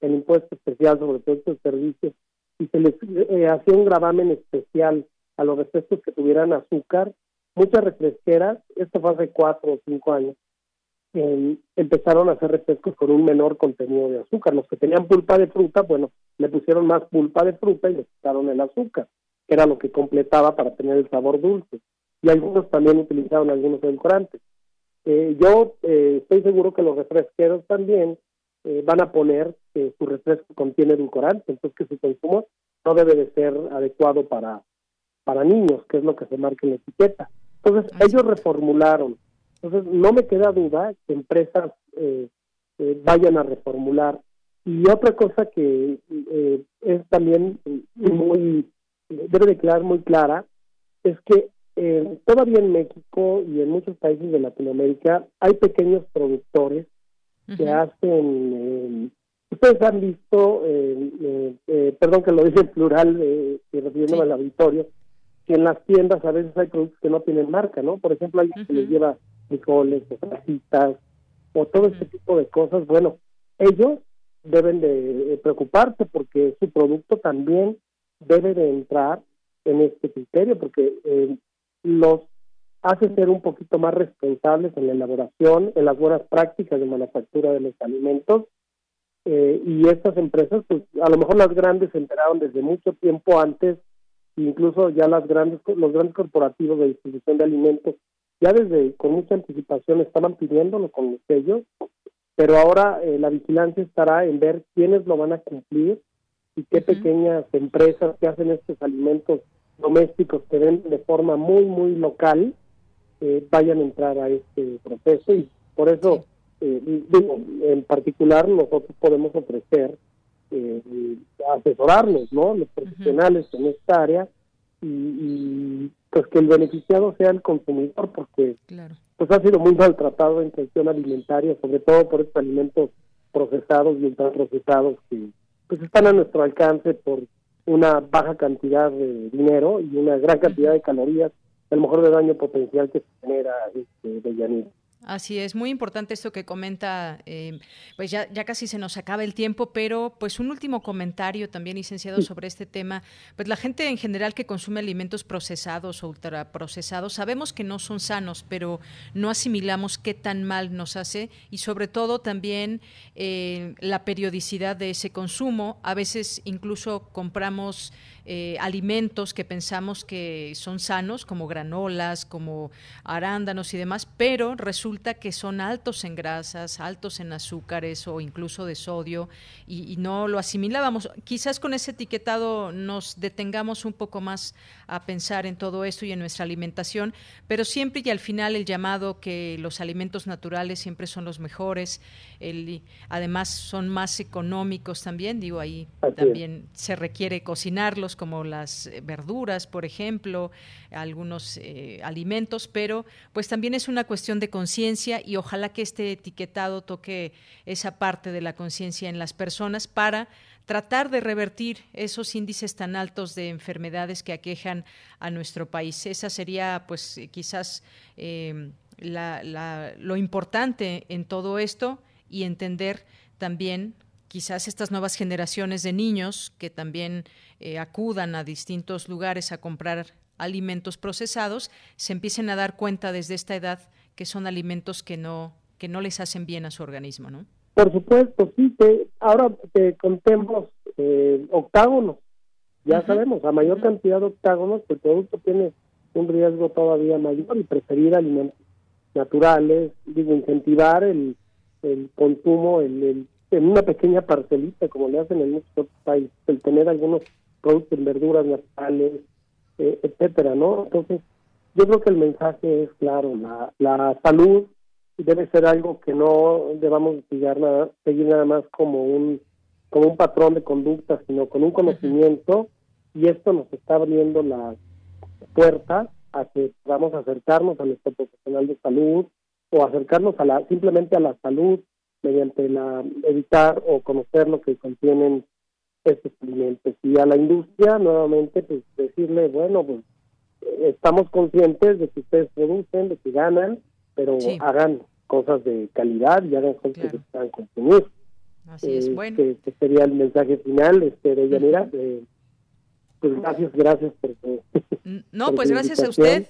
el impuesto especial sobre todos estos servicios, y se les eh, hacía un gravamen especial a los refrescos que tuvieran azúcar, muchas refresqueras, esto fue hace cuatro o cinco años, empezaron a hacer refrescos con un menor contenido de azúcar. Los que tenían pulpa de fruta, bueno, le pusieron más pulpa de fruta y le quitaron el azúcar. que era lo que completaba para tener el sabor dulce. Y algunos también utilizaban algunos edulcorantes. Eh, yo eh, estoy seguro que los refresqueros también eh, van a poner que su refresco contiene edulcorante, entonces que su consumo no debe de ser adecuado para, para niños, que es lo que se marca en la etiqueta. Entonces, ellos reformularon. Entonces, no me queda duda que empresas eh, eh, vayan a reformular. Y otra cosa que eh, es también muy, debe de quedar muy clara, es que todavía en México y en muchos países de Latinoamérica hay pequeños productores que hacen ustedes han visto, perdón que lo dice en plural, eh, refiriéndome al auditorio, que en las tiendas a veces hay productos que no tienen marca, ¿no? Por ejemplo, alguien que les lleva frijoles o o todo este tipo de cosas. Bueno, ellos deben de preocuparse porque su producto también debe de entrar en este criterio porque eh, los hace ser un poquito más responsables en la elaboración, en las buenas prácticas de manufactura de los alimentos eh, y estas empresas, pues a lo mejor las grandes se enteraron desde mucho tiempo antes incluso ya las grandes los grandes corporativos de distribución de alimentos ya desde con mucha anticipación estaban pidiéndolo con los sellos pero ahora eh, la vigilancia estará en ver quiénes lo van a cumplir y qué pequeñas empresas que hacen estos alimentos domésticos que ven de forma muy muy local eh, vayan a entrar a este proceso. Y por eso eh, digo en particular nosotros podemos ofrecer eh, asesorarnos, ¿no? Los profesionales en esta área y, pues que el beneficiado sea el consumidor porque pues ha sido muy maltratado en cuestión alimentaria, sobre todo por estos alimentos procesados y ultraprocesados que pues están a nuestro alcance por una baja cantidad de dinero y una gran cantidad de calorías, a lo mejor de daño potencial que se genera este, de Yanir. Así es, muy importante esto que comenta, eh, pues ya, ya casi se nos acaba el tiempo, pero pues un último comentario también, licenciado, sobre este tema. Pues la gente en general que consume alimentos procesados o ultraprocesados, sabemos que no son sanos, pero no asimilamos qué tan mal nos hace y sobre todo también eh, la periodicidad de ese consumo. A veces incluso compramos eh, alimentos que pensamos que son sanos, como granolas, como arándanos y demás, pero resulta que son altos en grasas, altos en azúcares o incluso de sodio y, no lo asimilábamos. Quizás con ese etiquetado nos detengamos un poco más a pensar en todo esto y en nuestra alimentación, pero siempre y al final el llamado que los alimentos naturales siempre son los mejores, el, además son más económicos también, digo, ahí también se requiere cocinarlos como las eh, verduras, por ejemplo, algunos eh, alimentos, pero pues también es una cuestión de conciencia y ojalá que este etiquetado toque esa parte de la conciencia en las personas para tratar de revertir esos índices tan altos de enfermedades que aquejan a nuestro país. Esa sería, pues, quizás eh, lo importante en todo esto y entender también quizás estas nuevas generaciones de niños que también eh, acudan a distintos lugares a comprar alimentos procesados, se empiecen a dar cuenta desde esta edad que son alimentos que no, que no les hacen bien a su organismo, ¿no? Por supuesto, sí, que ahora que contemos eh, octágonos, ya sabemos, a mayor cantidad de octágonos, el producto tiene un riesgo todavía mayor y preferir alimentos naturales, digo, incentivar el, el consumo, el en una pequeña parcelita, como le hacen en muchos otros países, el tener algunos productos en verduras naturales, eh, etcétera, ¿no? Entonces, yo creo que el mensaje es claro, la, la salud debe ser algo que no debamos seguir nada, seguir nada más como un como un patrón de conducta, sino con un conocimiento y esto nos está abriendo las puertas a que podamos acercarnos a nuestro profesional de salud o acercarnos a la simplemente a la salud mediante la evitar o conocer lo que contienen estos alimentos. Y a la industria nuevamente pues decirle bueno pues estamos conscientes de que ustedes producen de que ganan pero hagan cosas de calidad y hagan cosas que puedan consumir. Así es, bueno. Que, sería el mensaje final este de Yanira eh, pues gracias gracias por no pues gracias a usted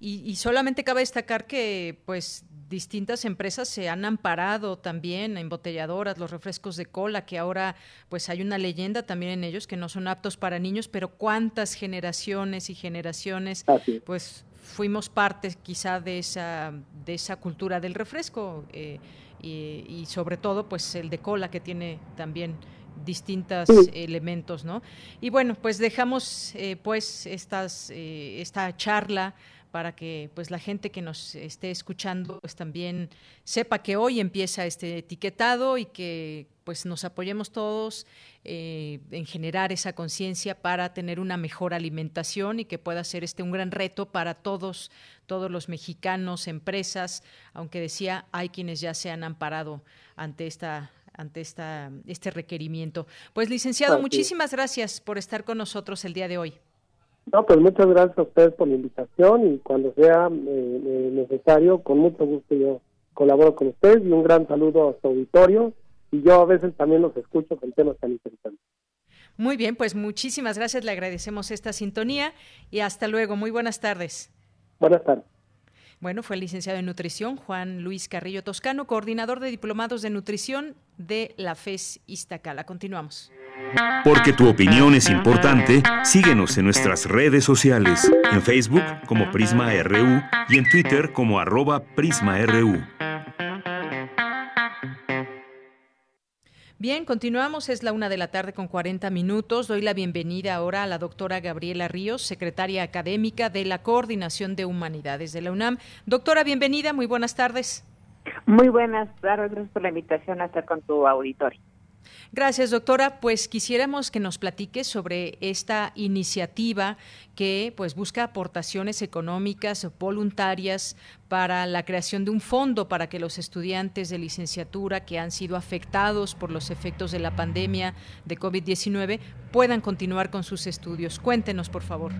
y, y solamente cabe destacar que pues distintas empresas se han amparado también, embotelladoras, los refrescos de cola, que ahora pues hay una leyenda también en ellos que no son aptos para niños, pero cuántas generaciones y generaciones pues fuimos parte quizá de esa, de esa cultura del refresco eh, y, sobre todo pues el de cola que tiene también distintos elementos, ¿no? Y bueno, pues dejamos eh, pues estas, eh, esta charla para que pues la gente que nos esté escuchando pues también sepa que hoy empieza este etiquetado y que pues nos apoyemos todos eh, en generar esa conciencia para tener una mejor alimentación y que pueda ser este un gran reto para todos todos los mexicanos empresas aunque decía hay quienes ya se han amparado ante esta ante esta este requerimiento. Pues licenciado muchísimas gracias por estar con nosotros el día de hoy no, pues muchas gracias a ustedes por la invitación y cuando sea eh, eh, necesario, con mucho gusto yo colaboro con ustedes y un gran saludo a su auditorio y yo a veces también los escucho con temas tan interesantes. Muy bien, pues muchísimas gracias, le agradecemos esta sintonía y hasta luego, muy buenas tardes. Buenas tardes. Bueno, fue el licenciado en nutrición Juan Luis Carrillo Toscano, coordinador de diplomados de nutrición de la FES Iztacala. Continuamos. Porque tu opinión es importante, síguenos en nuestras redes sociales, en Facebook como Prisma RU y en Twitter como arroba PrismaRU. Bien, continuamos, es la una de la tarde con 40 minutos. Doy la bienvenida ahora a la doctora Gabriela Ríos, secretaria académica de la Coordinación de Humanidades de la UNAM. Doctora, bienvenida, muy buenas tardes. Muy buenas tardes, gracias por la invitación a estar con tu auditorio. Gracias, doctora. Pues quisiéramos que nos platique sobre esta iniciativa que pues busca aportaciones económicas voluntarias para la creación de un fondo para que los estudiantes de licenciatura que han sido afectados por los efectos de la pandemia de COVID-19 puedan continuar con sus estudios. Cuéntenos, por favor.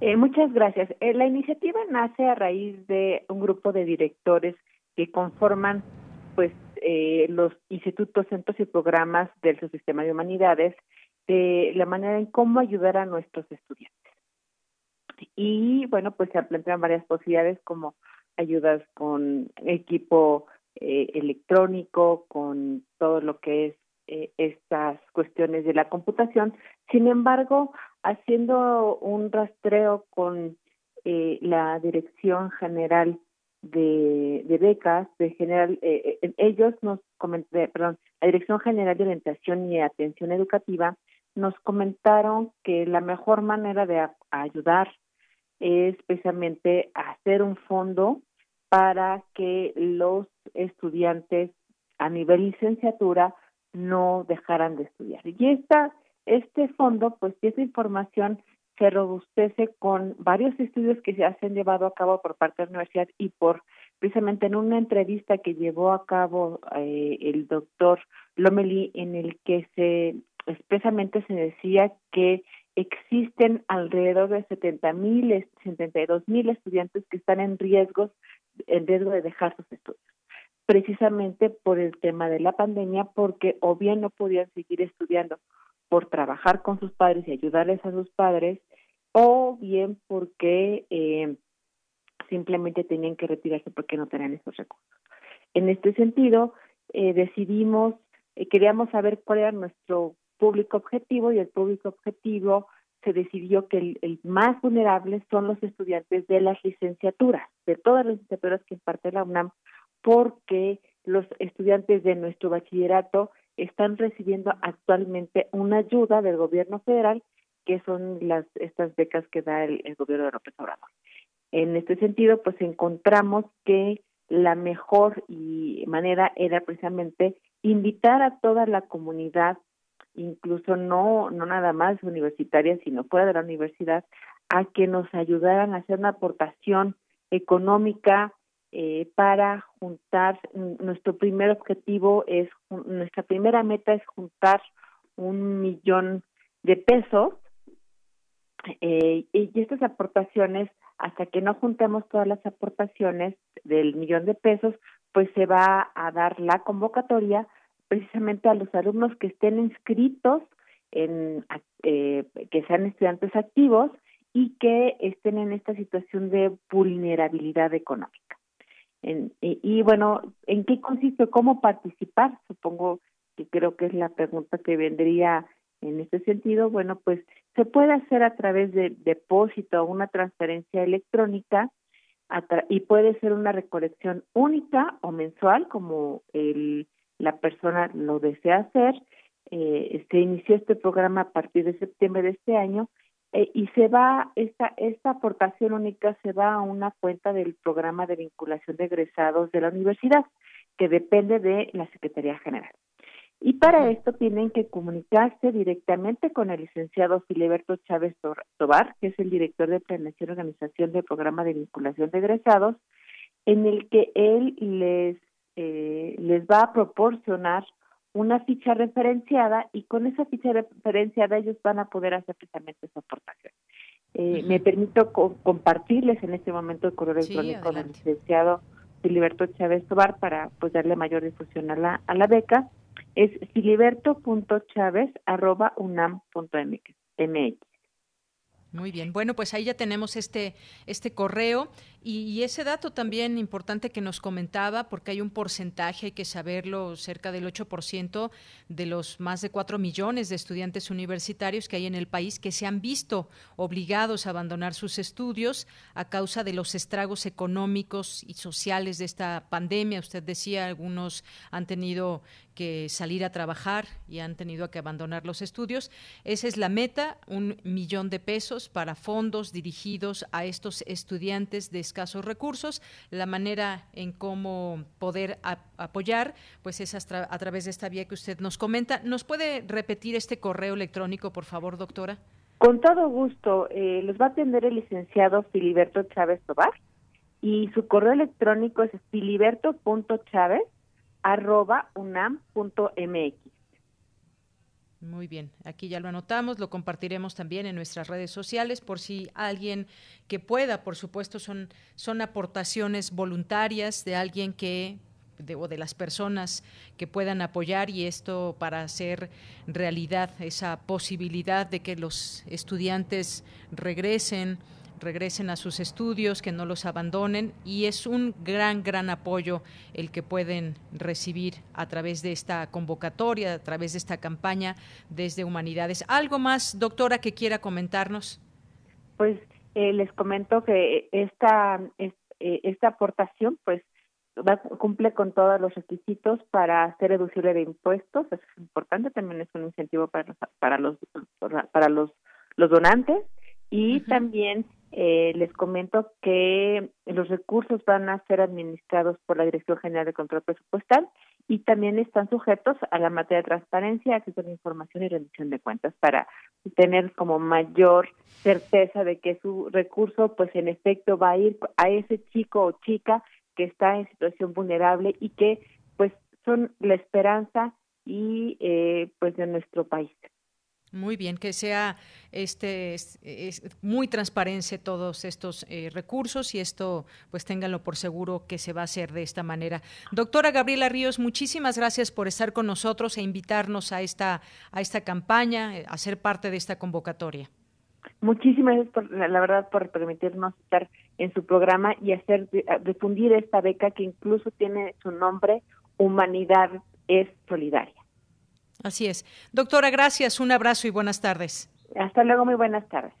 Eh, muchas gracias. Eh, la iniciativa nace a raíz de un grupo de directores que conforman pues eh, los institutos, centros y programas del subsistema de humanidades de la manera en cómo ayudar a nuestros estudiantes. Y bueno, pues se plantean varias posibilidades como ayudas con equipo eh, electrónico, con todo lo que es eh, estas cuestiones de la computación. Sin embargo, haciendo un rastreo con eh, la Dirección General de, becas de general eh, eh ellos nos comenté, perdón la dirección general de orientación y atención educativa nos comentaron que la mejor manera de ayudar es precisamente hacer un fondo para que los estudiantes a nivel licenciatura no dejaran de estudiar. Y esta este fondo pues esa información se robustece con varios estudios que se han llevado a cabo por parte de la universidad y por precisamente en una entrevista que llevó a cabo eh, el doctor Lomeli en el que se expresamente se decía que existen alrededor de 70 mil, 72 mil estudiantes que están en riesgos, en riesgo de dejar sus estudios, precisamente por el tema de la pandemia, porque o bien no podían seguir estudiando por trabajar con sus padres y ayudarles a sus padres, o bien porque eh, simplemente tenían que retirarse porque no tenían esos recursos. En este sentido, eh, decidimos, eh, queríamos saber cuál era nuestro público objetivo y el público objetivo se decidió que el, el, más vulnerable son los estudiantes de las licenciaturas, de todas las licenciaturas que imparte la UNAM, porque los estudiantes de nuestro bachillerato están recibiendo actualmente una ayuda del gobierno federal que son las estas becas que da el, gobierno de López Obrador. En este sentido, pues encontramos que la mejor y manera era precisamente invitar a toda la comunidad, incluso no no nada más universitaria, sino fuera de la universidad, a que nos ayudaran a hacer una aportación económica eh, para juntar. Nuestro primer objetivo es, nuestra primera meta es juntar un millón de pesos eh, y estas aportaciones, hasta que no juntemos todas las aportaciones del millón de pesos, pues se va a dar la convocatoria precisamente a los alumnos que estén inscritos en eh, que sean estudiantes activos y que estén en esta situación de vulnerabilidad económica. Y, bueno, ¿en qué consiste? ¿Cómo participar? Supongo que creo que es la pregunta que vendría en este sentido. Bueno, pues se puede hacer a través de depósito o una transferencia electrónica y puede ser una recolección única o mensual, como el, la persona lo desea hacer. Eh, se inició este programa a partir de septiembre de este año eh, y se va, esta, esta aportación única se va a una cuenta del programa de vinculación de egresados de la universidad, que depende de la Secretaría General. Y para esto tienen que comunicarse directamente con el licenciado Filiberto Chávez Tobar, que es el director de planeación y organización del programa de vinculación de egresados, en el que él les, eh, les va a proporcionar una ficha referenciada y con esa ficha referenciada ellos van a poder hacer precisamente esa aportación. Eh, me permito compartirles en este momento el correo electrónico del licenciado Filiberto Chávez Tobar para pues darle mayor difusión a la, a la beca es filiberto.chaves.unam.mx. Muy bien, bueno, pues ahí ya tenemos este, este correo y, ese dato también importante que nos comentaba, porque hay un porcentaje, hay que saberlo, cerca del 8% de los más de 4 millones de estudiantes universitarios que hay en el país que se han visto obligados a abandonar sus estudios a causa de los estragos económicos y sociales de esta pandemia. Usted decía, algunos han tenido que salir a trabajar y han tenido que abandonar los estudios. Esa es la meta, un millón de pesos para fondos dirigidos a estos estudiantes de escasos recursos. La manera en cómo poder apoyar, pues es a, través de esta vía que usted nos comenta. ¿Nos puede repetir este correo electrónico, por favor, doctora? Con todo gusto. Eh, los va a atender el licenciado Filiberto Chávez Tobar y su correo electrónico es filiberto.chávez arroba unam.mx. Muy bien, aquí ya lo anotamos, lo compartiremos también en nuestras redes sociales por si alguien que pueda, por supuesto, son, son aportaciones voluntarias de alguien que de, o de las personas que puedan apoyar y esto para hacer realidad esa posibilidad de que los estudiantes regresen regresen a sus estudios, que no los abandonen y es un gran, gran apoyo el que pueden recibir a través de esta convocatoria, a través de esta campaña desde Humanidades. ¿Algo más, doctora, que quiera comentarnos? Pues eh, les comento que esta, eh, esta aportación, pues cumple con todos los requisitos para ser deducible de impuestos, eso es importante, también es un incentivo para los, para los, para los, los donantes y también eh, les comento que los recursos van a ser administrados por la Dirección General de Control Presupuestal y también están sujetos a la materia de transparencia, acceso a la información y rendición de cuentas para tener como mayor certeza de que su recurso pues en efecto va a ir a ese chico o chica que está en situación vulnerable y que pues son la esperanza y eh, pues de nuestro país. Muy bien, que sea este muy transparente todos estos eh, recursos y esto pues ténganlo por seguro que se va a hacer de esta manera. Doctora Gabriela Ríos, muchísimas gracias por estar con nosotros e invitarnos a esta a esta campaña, eh, a ser parte de esta convocatoria. Muchísimas gracias por, la verdad por permitirnos estar en su programa y hacer difundir esta beca que incluso tiene su nombre Humanidad es solidaria. Así es. Doctora, gracias, un abrazo y buenas tardes. Hasta luego, muy buenas tardes.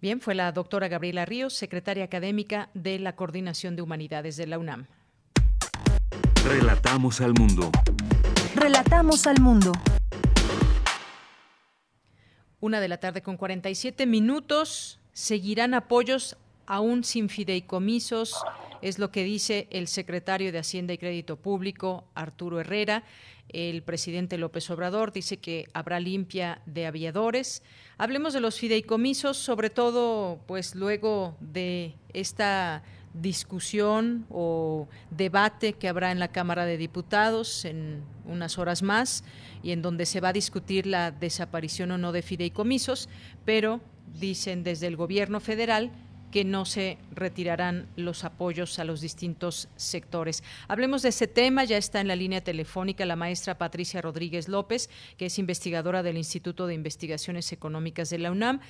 Bien, fue la doctora Gabriela Ríos, secretaria académica de la Coordinación de Humanidades de la UNAM. Relatamos al mundo. Relatamos al mundo. Una de la tarde con 47 minutos. Seguirán apoyos aún sin fideicomisos, es lo que dice el secretario de Hacienda y Crédito Público, Arturo Herrera. El presidente López Obrador dice que habrá limpia de aviadores. Hablemos de los fideicomisos, sobre todo, pues luego de esta discusión o debate que habrá en la Cámara de Diputados en unas horas más y en donde se va a discutir la desaparición o no de fideicomisos, pero dicen desde el gobierno federal que no se retirarán los apoyos a los distintos sectores. Hablemos de ese tema, ya está en la línea telefónica la maestra Patricia Rodríguez López, que es investigadora del Instituto de Investigaciones Económicas de la UNAM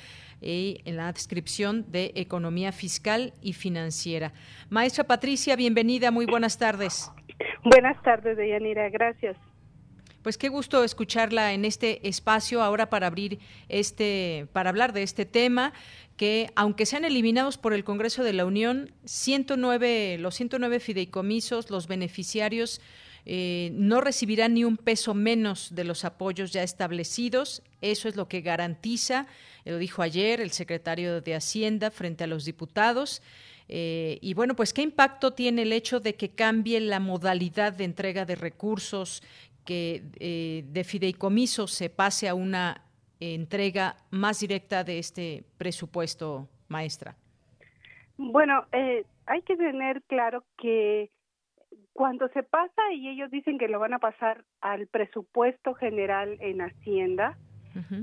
y en la descripción de Economía Fiscal y Financiera. Maestra Patricia, bienvenida, muy buenas tardes. Buenas tardes, Deyanira, gracias. Pues qué gusto escucharla en este espacio ahora para abrir este, para hablar de este tema que aunque sean eliminados por el Congreso de la Unión, 109, los 109 fideicomisos, los beneficiarios eh, no recibirán ni un peso menos de los apoyos ya establecidos. Eso es lo que garantiza, lo dijo ayer el secretario de Hacienda frente a los diputados. Eh, y bueno, pues qué impacto tiene el hecho de que cambie la modalidad de entrega de recursos que eh, de fideicomiso se pase a una entrega más directa de este presupuesto, maestra? Bueno, eh, hay que tener claro que cuando se pasa y ellos dicen que lo van a pasar al presupuesto general en Hacienda,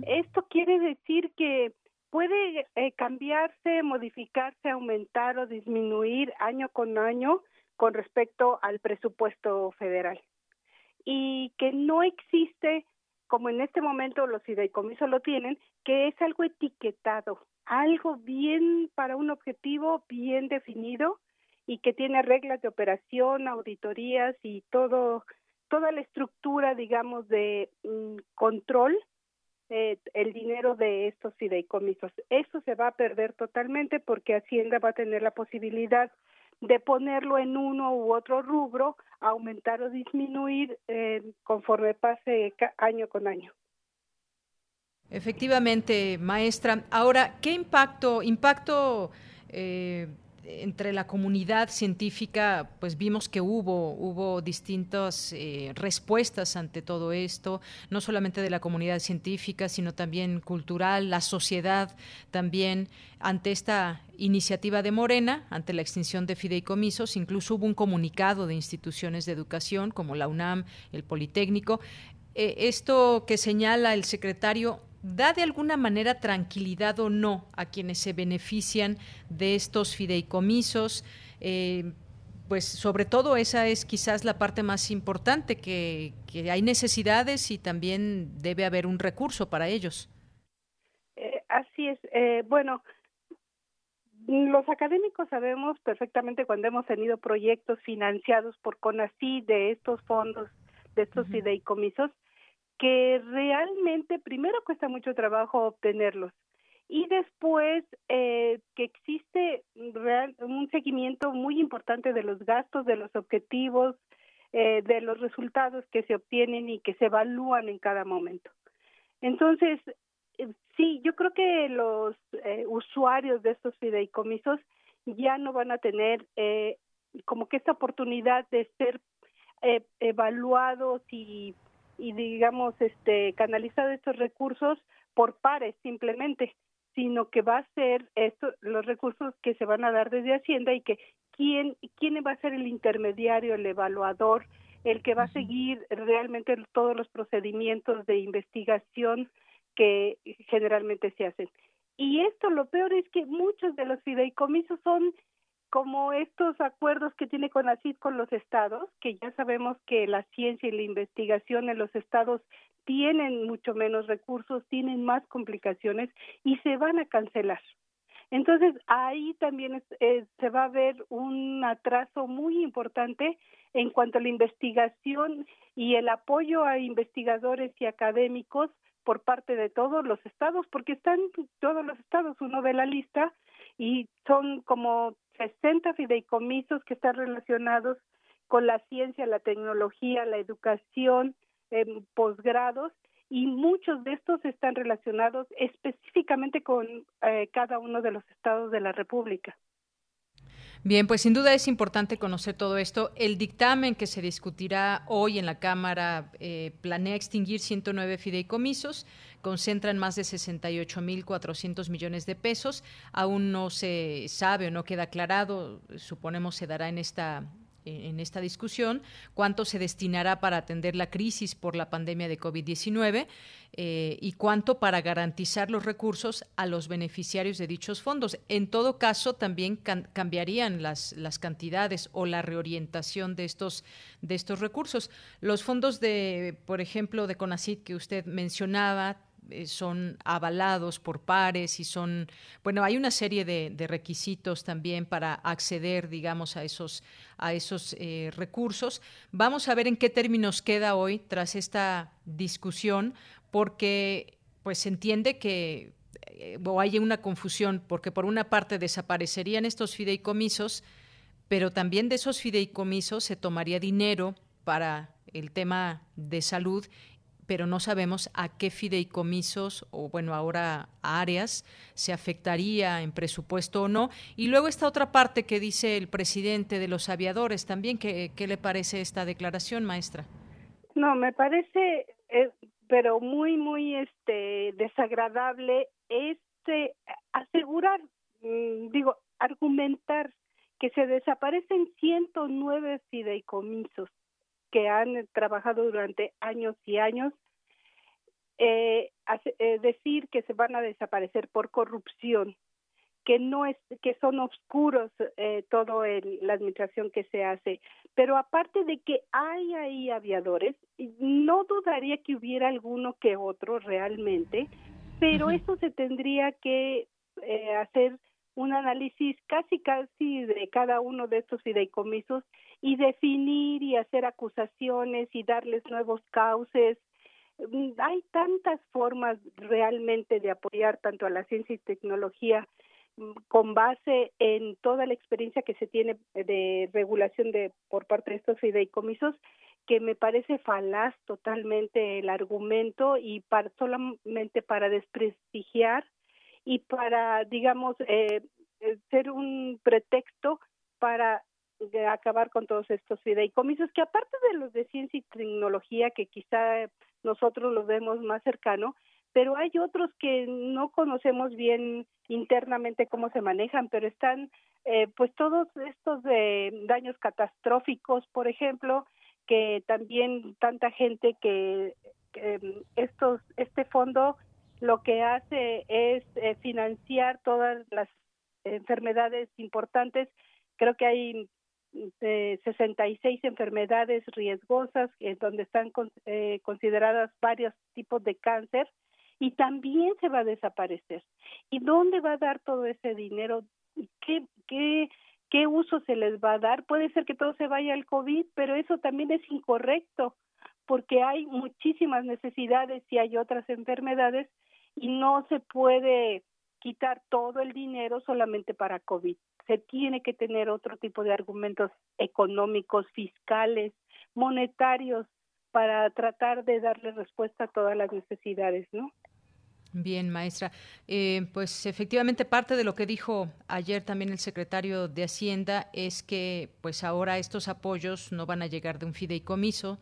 esto quiere decir que puede eh, cambiarse, modificarse, aumentar o disminuir año con año con respecto al presupuesto federal y que no existe, como en este momento los fideicomisos lo tienen, que es algo etiquetado, algo bien para un objetivo bien definido y que tiene reglas de operación, auditorías y todo toda la estructura, digamos, de mm, control eh, el dinero de estos fideicomisos. Eso se va a perder totalmente porque Hacienda va a tener la posibilidad de ponerlo en uno u otro rubro, aumentar o disminuir eh, conforme pase año con año. Efectivamente, maestra. Ahora, ¿qué impacto, impacto eh, entre la comunidad científica, pues vimos que hubo, hubo distintas eh, respuestas ante todo esto, no solamente de la comunidad científica, sino también cultural, la sociedad también ante esta iniciativa de Morena, ante la extinción de fideicomisos, incluso hubo un comunicado de instituciones de educación como la UNAM, el Politécnico. Eh, esto que señala el secretario ¿Da de alguna manera tranquilidad o no a quienes se benefician de estos fideicomisos? Eh, pues sobre todo esa es quizás la parte más importante, que, hay necesidades y también debe haber un recurso para ellos. Eh, así es. Eh, bueno, los académicos sabemos perfectamente cuando hemos tenido proyectos financiados por CONACY de estos fondos, de estos fideicomisos, que realmente primero cuesta mucho trabajo obtenerlos y después eh, que existe un seguimiento muy importante de los gastos, de los objetivos, eh, de los resultados que se obtienen y que se evalúan en cada momento. Entonces, eh, sí, yo creo que los usuarios de estos fideicomisos ya no van a tener como que esta oportunidad de ser evaluados y y digamos este canalizado estos recursos por pares simplemente sino que va a ser esto los recursos que se van a dar desde Hacienda y que quién quién va a ser el intermediario el evaluador el que va a seguir realmente todos los procedimientos de investigación que generalmente se hacen. Y esto lo peor es que muchos de los fideicomisos son como estos acuerdos que tiene CONACYT con los estados, que ya sabemos que la ciencia y la investigación en los estados tienen mucho menos recursos, tienen más complicaciones y se van a cancelar. Entonces, ahí también se va a ver un atraso muy importante en cuanto a la investigación y el apoyo a investigadores y académicos por parte de todos los estados, porque están todos los estados, uno ve la lista y son como 60 fideicomisos que están relacionados con la ciencia, la tecnología, la educación, en posgrados y muchos de estos están relacionados específicamente con eh, cada uno de los estados de la República. Bien, pues sin duda es importante conocer todo esto. El dictamen que se discutirá hoy en la Cámara eh, planea extinguir 109 fideicomisos, concentran más de 68.400 millones de pesos. Aún no se sabe o no queda aclarado, suponemos se dará en esta en esta discusión, cuánto se destinará para atender la crisis por la pandemia de COVID-19 eh, y cuánto para garantizar los recursos a los beneficiarios de dichos fondos. En todo caso, también cambiarían las, las cantidades o la reorientación de estos, de estos recursos. Los fondos de, por ejemplo, de CONACID que usted mencionaba, eh, son avalados por pares y son, bueno, hay una serie de, requisitos también para acceder, digamos, a esos, a esos eh, recursos. Vamos a ver en qué términos queda hoy tras esta discusión, porque pues se entiende que eh, o hay una confusión, porque por una parte desaparecerían estos fideicomisos, pero también de esos fideicomisos se tomaría dinero para el tema de salud pero no sabemos a qué fideicomisos o bueno, ahora áreas se afectaría en presupuesto o no. Y luego esta otra parte que dice el presidente de los aviadores también, ¿qué, qué le parece esta declaración, maestra? No, me parece, eh, pero muy, muy este desagradable este asegurar, mm, digo, argumentar que se desaparecen 109 fideicomisos que han trabajado durante años y años, eh, eh, decir que se van a desaparecer por corrupción, que no es que son oscuros eh, todo la administración que se hace, pero aparte de que hay ahí aviadores, no dudaría que hubiera alguno que otro realmente, pero eso se tendría que eh, hacer un análisis casi casi de cada uno de estos fideicomisos y definir y hacer acusaciones y darles nuevos cauces. Mm, hay tantas formas realmente de apoyar tanto a la ciencia y tecnología mm, con base en toda la experiencia que se tiene de regulación de por parte de estos fideicomisos que me parece falaz totalmente el argumento y para solamente para desprestigiar y para, digamos, eh, eh, ser un pretexto para acabar con todos estos fideicomisos, que aparte de los de ciencia y tecnología, que quizá nosotros los vemos más cercano, pero hay otros que no conocemos bien internamente cómo se manejan, pero están eh, pues todos estos de daños catastróficos, por ejemplo, que también tanta gente que, estos este fondo lo que hace es eh, financiar todas las enfermedades importantes. Creo que hay eh, 66 enfermedades riesgosas en donde están eh, consideradas varios tipos de cáncer y también se va a desaparecer. ¿Y dónde va a dar todo ese dinero? ¿Qué, qué, qué uso se les va a dar? Puede ser que todo se vaya al COVID, pero eso también es incorrecto porque hay muchísimas necesidades y hay otras enfermedades y no se puede quitar todo el dinero solamente para COVID. Se tiene que tener otro tipo de argumentos económicos, fiscales, monetarios para tratar de darle respuesta a todas las necesidades, ¿no? Bien, maestra. Eh, pues efectivamente parte de lo que dijo ayer también el secretario de Hacienda es que pues ahora estos apoyos no van a llegar de un fideicomiso,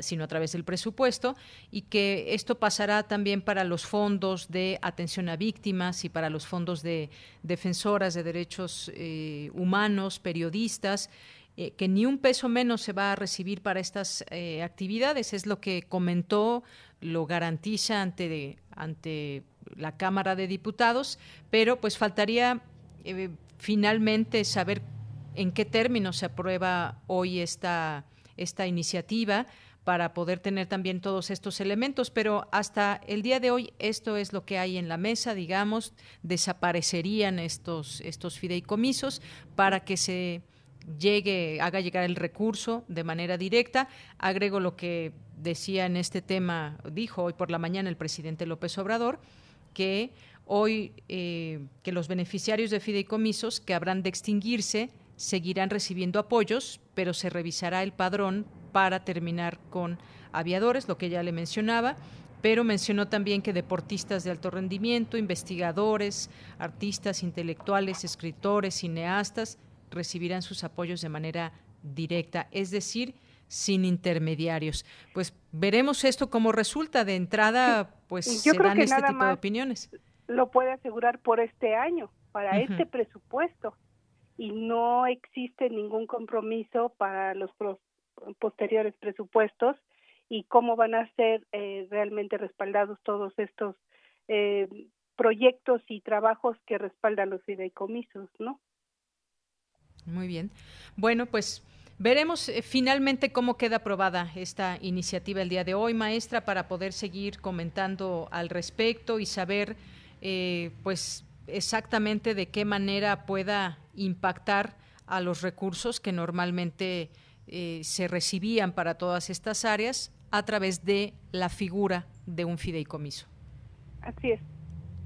sino a través del presupuesto y que esto pasará también para los fondos de atención a víctimas y para los fondos de defensoras de derechos eh, humanos, periodistas eh, que ni un peso menos se va a recibir para estas actividades. Es lo que comentó, lo garantiza ante, ante la Cámara de Diputados, pero pues faltaría eh, finalmente saber en qué términos se aprueba hoy esta, esta iniciativa para poder tener también todos estos elementos, pero hasta el día de hoy esto es lo que hay en la mesa, digamos, desaparecerían estos, estos fideicomisos para que se llegue, haga llegar el recurso de manera directa. Agrego lo que decía en este tema, dijo hoy por la mañana el presidente López Obrador, que hoy eh, que los beneficiarios de fideicomisos que habrán de extinguirse seguirán recibiendo apoyos, pero se revisará el padrón para terminar con aviadores, lo que ya le mencionaba, pero mencionó también que deportistas de alto rendimiento, investigadores, artistas intelectuales, escritores, cineastas, recibirán sus apoyos de manera directa, es decir, sin intermediarios. Pues veremos esto como resulta de entrada, pues se dan este tipo de opiniones. Lo puede asegurar por este año, para este presupuesto. y no existe ningún compromiso para los posteriores presupuestos y cómo van a ser eh, realmente respaldados todos estos eh, proyectos y trabajos que respaldan los fideicomisos, ¿no? Muy bien. Bueno, pues veremos eh, finalmente cómo queda aprobada esta iniciativa el día de hoy, maestra, para poder seguir comentando al respecto y saber, pues, exactamente de qué manera pueda impactar a los recursos que normalmente se recibían para todas estas áreas a través de la figura de un fideicomiso. Así es.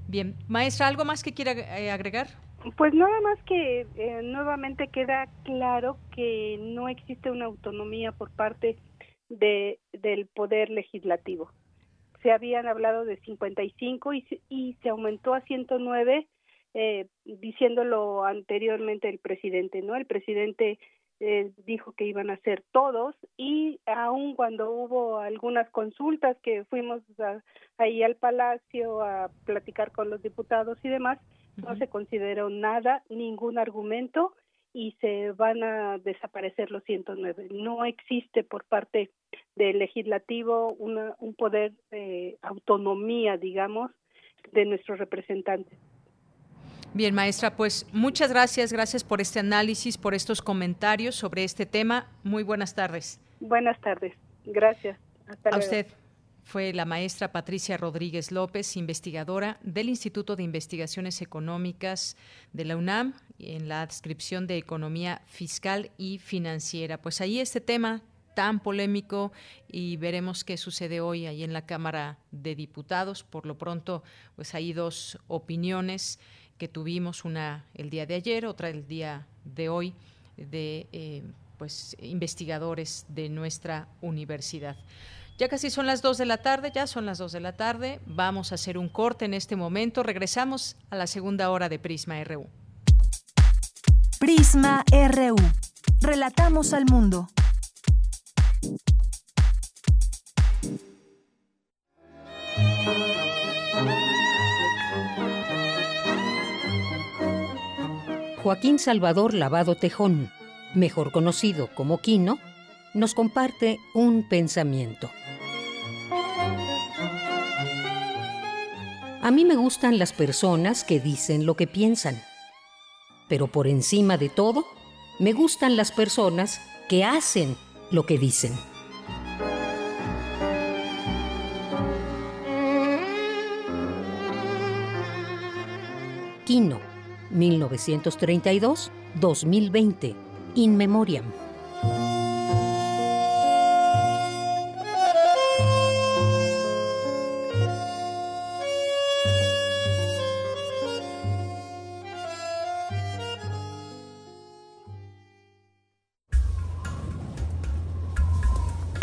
Bien, maestra, ¿algo más que quiera eh, agregar? Pues nada más que eh, nuevamente queda claro que no existe una autonomía por parte de, del poder legislativo. Se habían hablado de 55 y, y se aumentó a 109, eh, diciéndolo anteriormente el presidente, ¿no? El presidente eh, dijo que iban a ser todos y aun cuando hubo algunas consultas que fuimos ahí al palacio a platicar con los diputados y demás, no se consideró nada, ningún argumento y se van a desaparecer los 109. No existe por parte del legislativo una, un poder de autonomía, digamos, de nuestros representantes. Bien, maestra, pues muchas gracias, gracias por este análisis, por estos comentarios sobre este tema. Muy buenas tardes. Buenas tardes, gracias. Hasta A usted. Fue la maestra Patricia Rodríguez López, investigadora del Instituto de Investigaciones Económicas de la UNAM, en la descripción de Economía Fiscal y Financiera. Pues ahí este tema tan polémico y veremos qué sucede hoy ahí en la Cámara de Diputados. Por lo pronto, pues hay dos opiniones que tuvimos, una el día de ayer, otra el día de hoy, de eh, pues investigadores de nuestra universidad. Ya casi son las dos de la tarde, ya son las dos de la tarde. Vamos a hacer un corte en este momento. Regresamos a la segunda hora de Prisma RU. Prisma RU. Relatamos al mundo. Joaquín Salvador Lavado Tejón, mejor conocido como Quino, nos comparte un pensamiento. A mí me gustan las personas que dicen lo que piensan, pero por encima de todo, me gustan las personas que hacen lo que dicen. Quino 1932-2020, In Memoriam.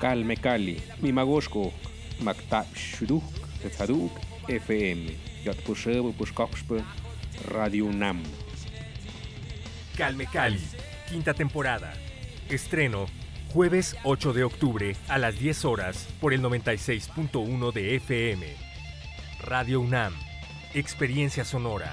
Calme Cali, Mimagoshko, Maktab Shuduk, Tetzaduk, FM. Radio UNAM. Calme Cali, quinta temporada. Estreno jueves 8 de octubre a las 10 horas por el 96.1 de FM. Radio UNAM, Experiencia Sonora.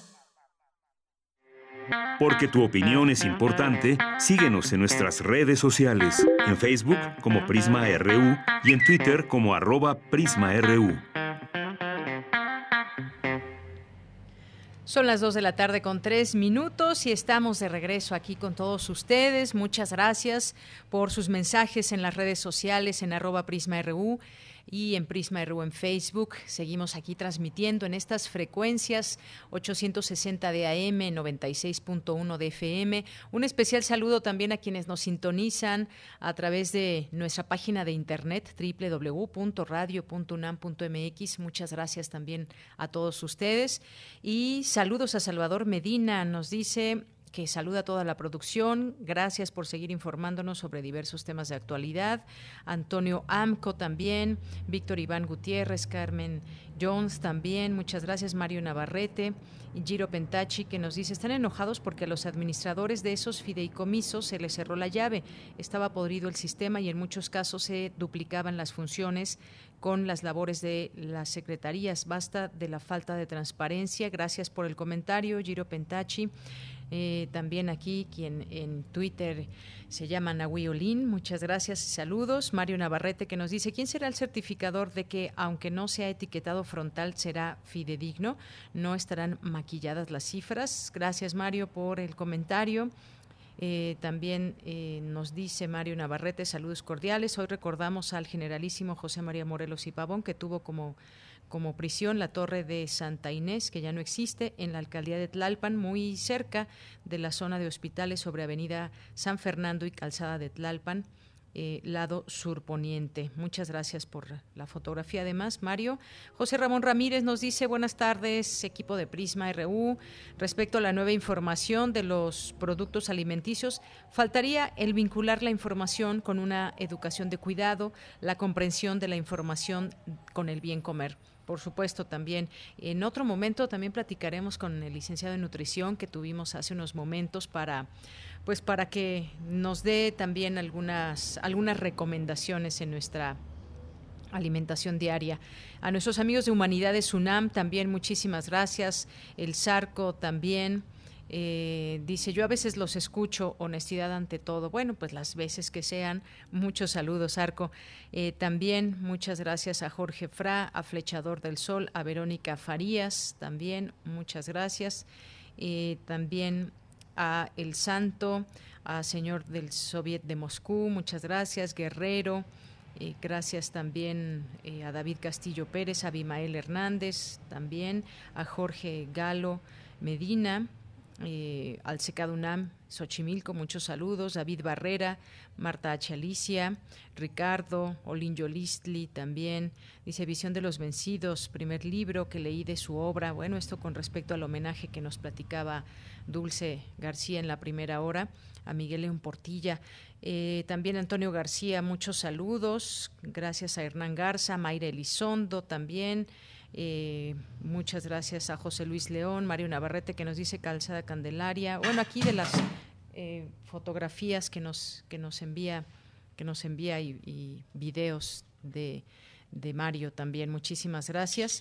Porque tu opinión es importante, síguenos en nuestras redes sociales, en Facebook como Prisma RU y en Twitter como arroba PrismaRU. Son las 2 de la tarde con tres minutos y estamos de regreso aquí con todos ustedes. Muchas gracias por sus mensajes en las redes sociales en arroba PrismaRU y en Prisma RU en Facebook. Seguimos aquí transmitiendo en estas frecuencias 860 de AM, 96.1 de FM. Un especial saludo también a quienes nos sintonizan a través de nuestra página de internet www.radio.unam.mx. Muchas gracias también a todos ustedes y saludos a Salvador Medina. Nos dice que saluda a toda la producción. Gracias por seguir informándonos sobre diversos temas de actualidad. Antonio Amco también, Víctor Iván Gutiérrez, Carmen Jones también, muchas gracias. Mario Navarrete Giro Pentachi que nos dice, están enojados porque a los administradores de esos fideicomisos se les cerró la llave. Estaba podrido el sistema y en muchos casos se duplicaban las funciones con las labores de las secretarías. Basta de la falta de transparencia. Gracias por el comentario, Giro Pentachi. Eh, también aquí, quien en Twitter se llama Nahui Olin, muchas gracias y saludos. Mario Navarrete que nos dice, ¿quién será el certificador de que aunque no sea etiquetado frontal será fidedigno? No estarán maquilladas las cifras. Gracias Mario por el comentario. Eh, también eh, nos dice Mario Navarrete, saludos cordiales. Hoy recordamos al generalísimo José María Morelos y Pavón, que tuvo como como prisión la torre de Santa Inés, que ya no existe, en la alcaldía de Tlalpan, muy cerca de la zona de hospitales sobre Avenida San Fernando y Calzada de Tlalpan. Eh, lado surponiente. Muchas gracias por la fotografía. Además, Mario José Ramón Ramírez nos dice buenas tardes, equipo de Prisma RU. Respecto a la nueva información de los productos alimenticios, faltaría el vincular la información con una educación de cuidado, la comprensión de la información con el bien comer por supuesto, también. En otro momento también platicaremos con el licenciado en nutrición que tuvimos hace unos momentos para pues para que nos dé también algunas algunas recomendaciones en nuestra alimentación diaria. A nuestros amigos de Humanidades UNAM también muchísimas gracias. El Sarco también. Eh, dice, yo a veces los escucho, honestidad ante todo. Bueno, pues las veces que sean, muchos saludos, Arco. Eh, también muchas gracias a Jorge Fra, a Flechador del Sol, a Verónica Farías, también muchas gracias. Eh, también a El Santo, a Señor del Soviet de Moscú, muchas gracias, Guerrero. gracias también a David Castillo Pérez, a Abimael Hernández, también a Jorge Galo Medina, eh, al Secado UNAM, Xochimilco, muchos saludos, David Barrera, Marta H. Alicia, Ricardo, Olinjo Listli también, dice Visión de los Vencidos, primer libro que leí de su obra, bueno, esto con respecto al homenaje que nos platicaba Dulce García en la primera hora, a Miguel León Portilla, eh, también Antonio García, muchos saludos, gracias a Hernán Garza, Mayra Elizondo también, eh, muchas gracias a José Luis León, Mario Navarrete que nos dice Calzada Candelaria. Bueno, aquí de las eh, fotografías que nos, que nos envía, que nos envía y, videos de, de, Mario también. Muchísimas gracias.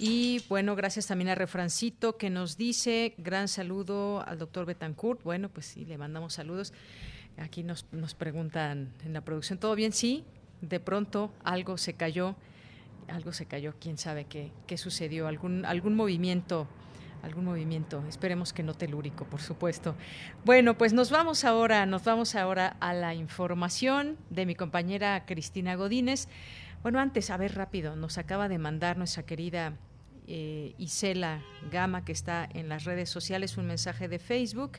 Y bueno, gracias también a Refrancito que nos dice gran saludo al doctor Betancourt. Bueno, pues sí, le mandamos saludos. Aquí nos, nos preguntan en la producción, ¿todo bien? Sí, de pronto algo se cayó algo se cayó, quién sabe qué, qué sucedió, algún, algún movimiento algún movimiento, esperemos que no telúrico, por supuesto. Bueno, pues nos vamos ahora, nos vamos ahora a la información de mi compañera Cristina Godínez. Bueno, antes, a ver rápido, nos acaba de mandar nuestra querida eh, Isela Gama, que está en las redes sociales, un mensaje de Facebook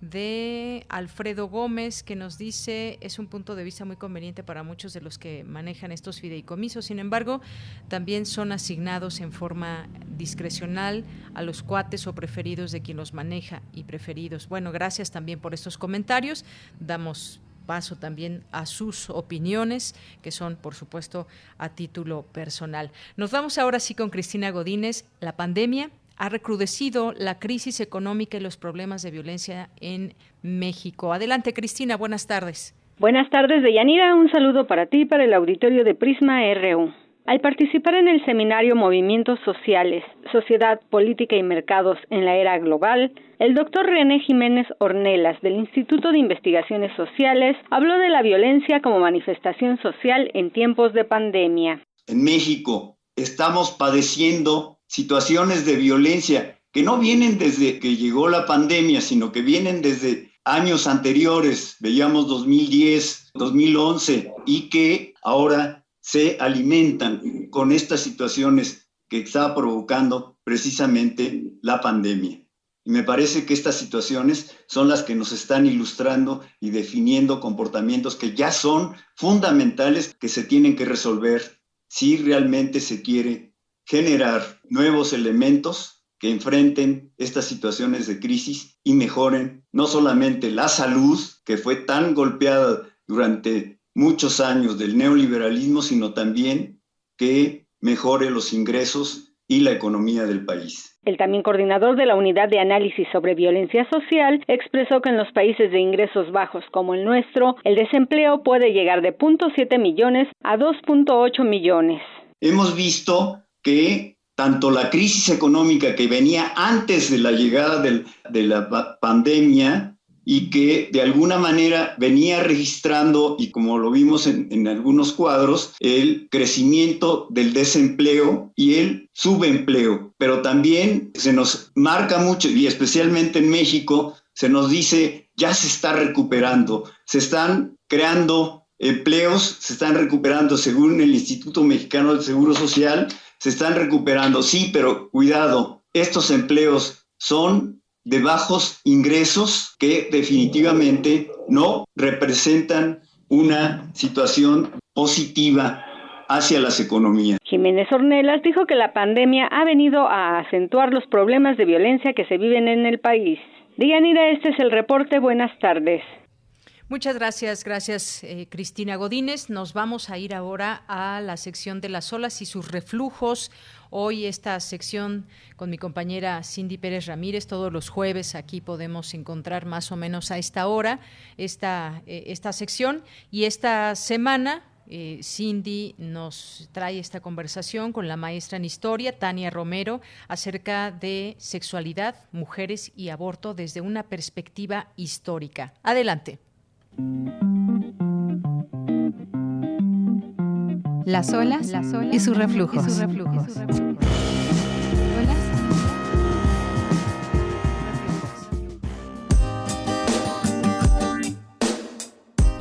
de Alfredo Gómez que nos dice es un punto de vista muy conveniente para muchos de los que manejan estos fideicomisos. Sin embargo, también son asignados en forma discrecional a los cuates o preferidos de quien los maneja y preferidos. Bueno, gracias también por estos comentarios. Damos paso también a sus opiniones, que son, por supuesto, a título personal. Nos vamos ahora sí con Cristina Godínez. La pandemia ha recrudecido la crisis económica y los problemas de violencia en México. Adelante, Cristina, buenas tardes. Buenas tardes, Deyanira. Un saludo para ti y para el auditorio de Prisma RU. Al participar en el seminario Movimientos Sociales, Sociedad, Política y Mercados en la Era Global, el doctor René Jiménez Ornelas del Instituto de Investigaciones Sociales habló de la violencia como manifestación social en tiempos de pandemia. En México estamos padeciendo situaciones de violencia que no vienen desde que llegó la pandemia, sino que vienen desde años anteriores, veíamos 2010, 2011, y que ahora se alimentan con estas situaciones que está provocando precisamente la pandemia. Y me parece que estas situaciones son las que nos están ilustrando y definiendo comportamientos que ya son fundamentales que se tienen que resolver si realmente se quiere generar nuevos elementos que enfrenten estas situaciones de crisis y mejoren no solamente la salud, que fue tan golpeada durante muchos años del neoliberalismo, sino también que mejore los ingresos y la economía del país. El también coordinador de la Unidad de Análisis sobre Violencia Social expresó que en los países de ingresos bajos como el nuestro, el desempleo puede llegar de 0.7 millones a 2.8 millones. Hemos visto que tanto la crisis económica que venía antes de la llegada de la pandemia y que de alguna manera venía registrando, y como lo vimos en, en, algunos cuadros, el crecimiento del desempleo y el subempleo. Pero también se nos marca mucho, y especialmente en México, se nos dice, ya se está recuperando, se están creando empleos, se están recuperando según el Instituto Mexicano del Seguro Social, se están recuperando, sí, pero cuidado, estos empleos son de bajos ingresos que definitivamente no representan una situación positiva hacia las economías. Jiménez Ornelas dijo que la pandemia ha venido a acentuar los problemas de violencia que se viven en el país. Dianira, este es el reporte. Buenas tardes. Muchas gracias, gracias eh, Cristina Godínez. Nos vamos a ir ahora a la sección de las olas y sus reflujos. Hoy esta sección con mi compañera Cindy Pérez Ramírez, todos los jueves aquí podemos encontrar más o menos a esta hora esta, eh, esta sección. Y esta semana eh, Cindy nos trae esta conversación con la maestra en historia, Tania Romero, acerca de sexualidad, mujeres y aborto desde una perspectiva histórica. Adelante. Las olas, y sus reflujos.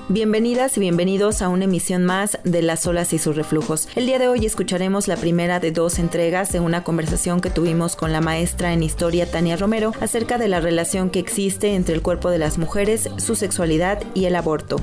Bienvenidas y bienvenidos a una emisión más de Las olas y sus reflujos. El día de hoy escucharemos la primera de dos entregas de una conversación que tuvimos con la maestra en historia Tania Romero acerca de la relación que existe entre el cuerpo de las mujeres, su sexualidad y el aborto.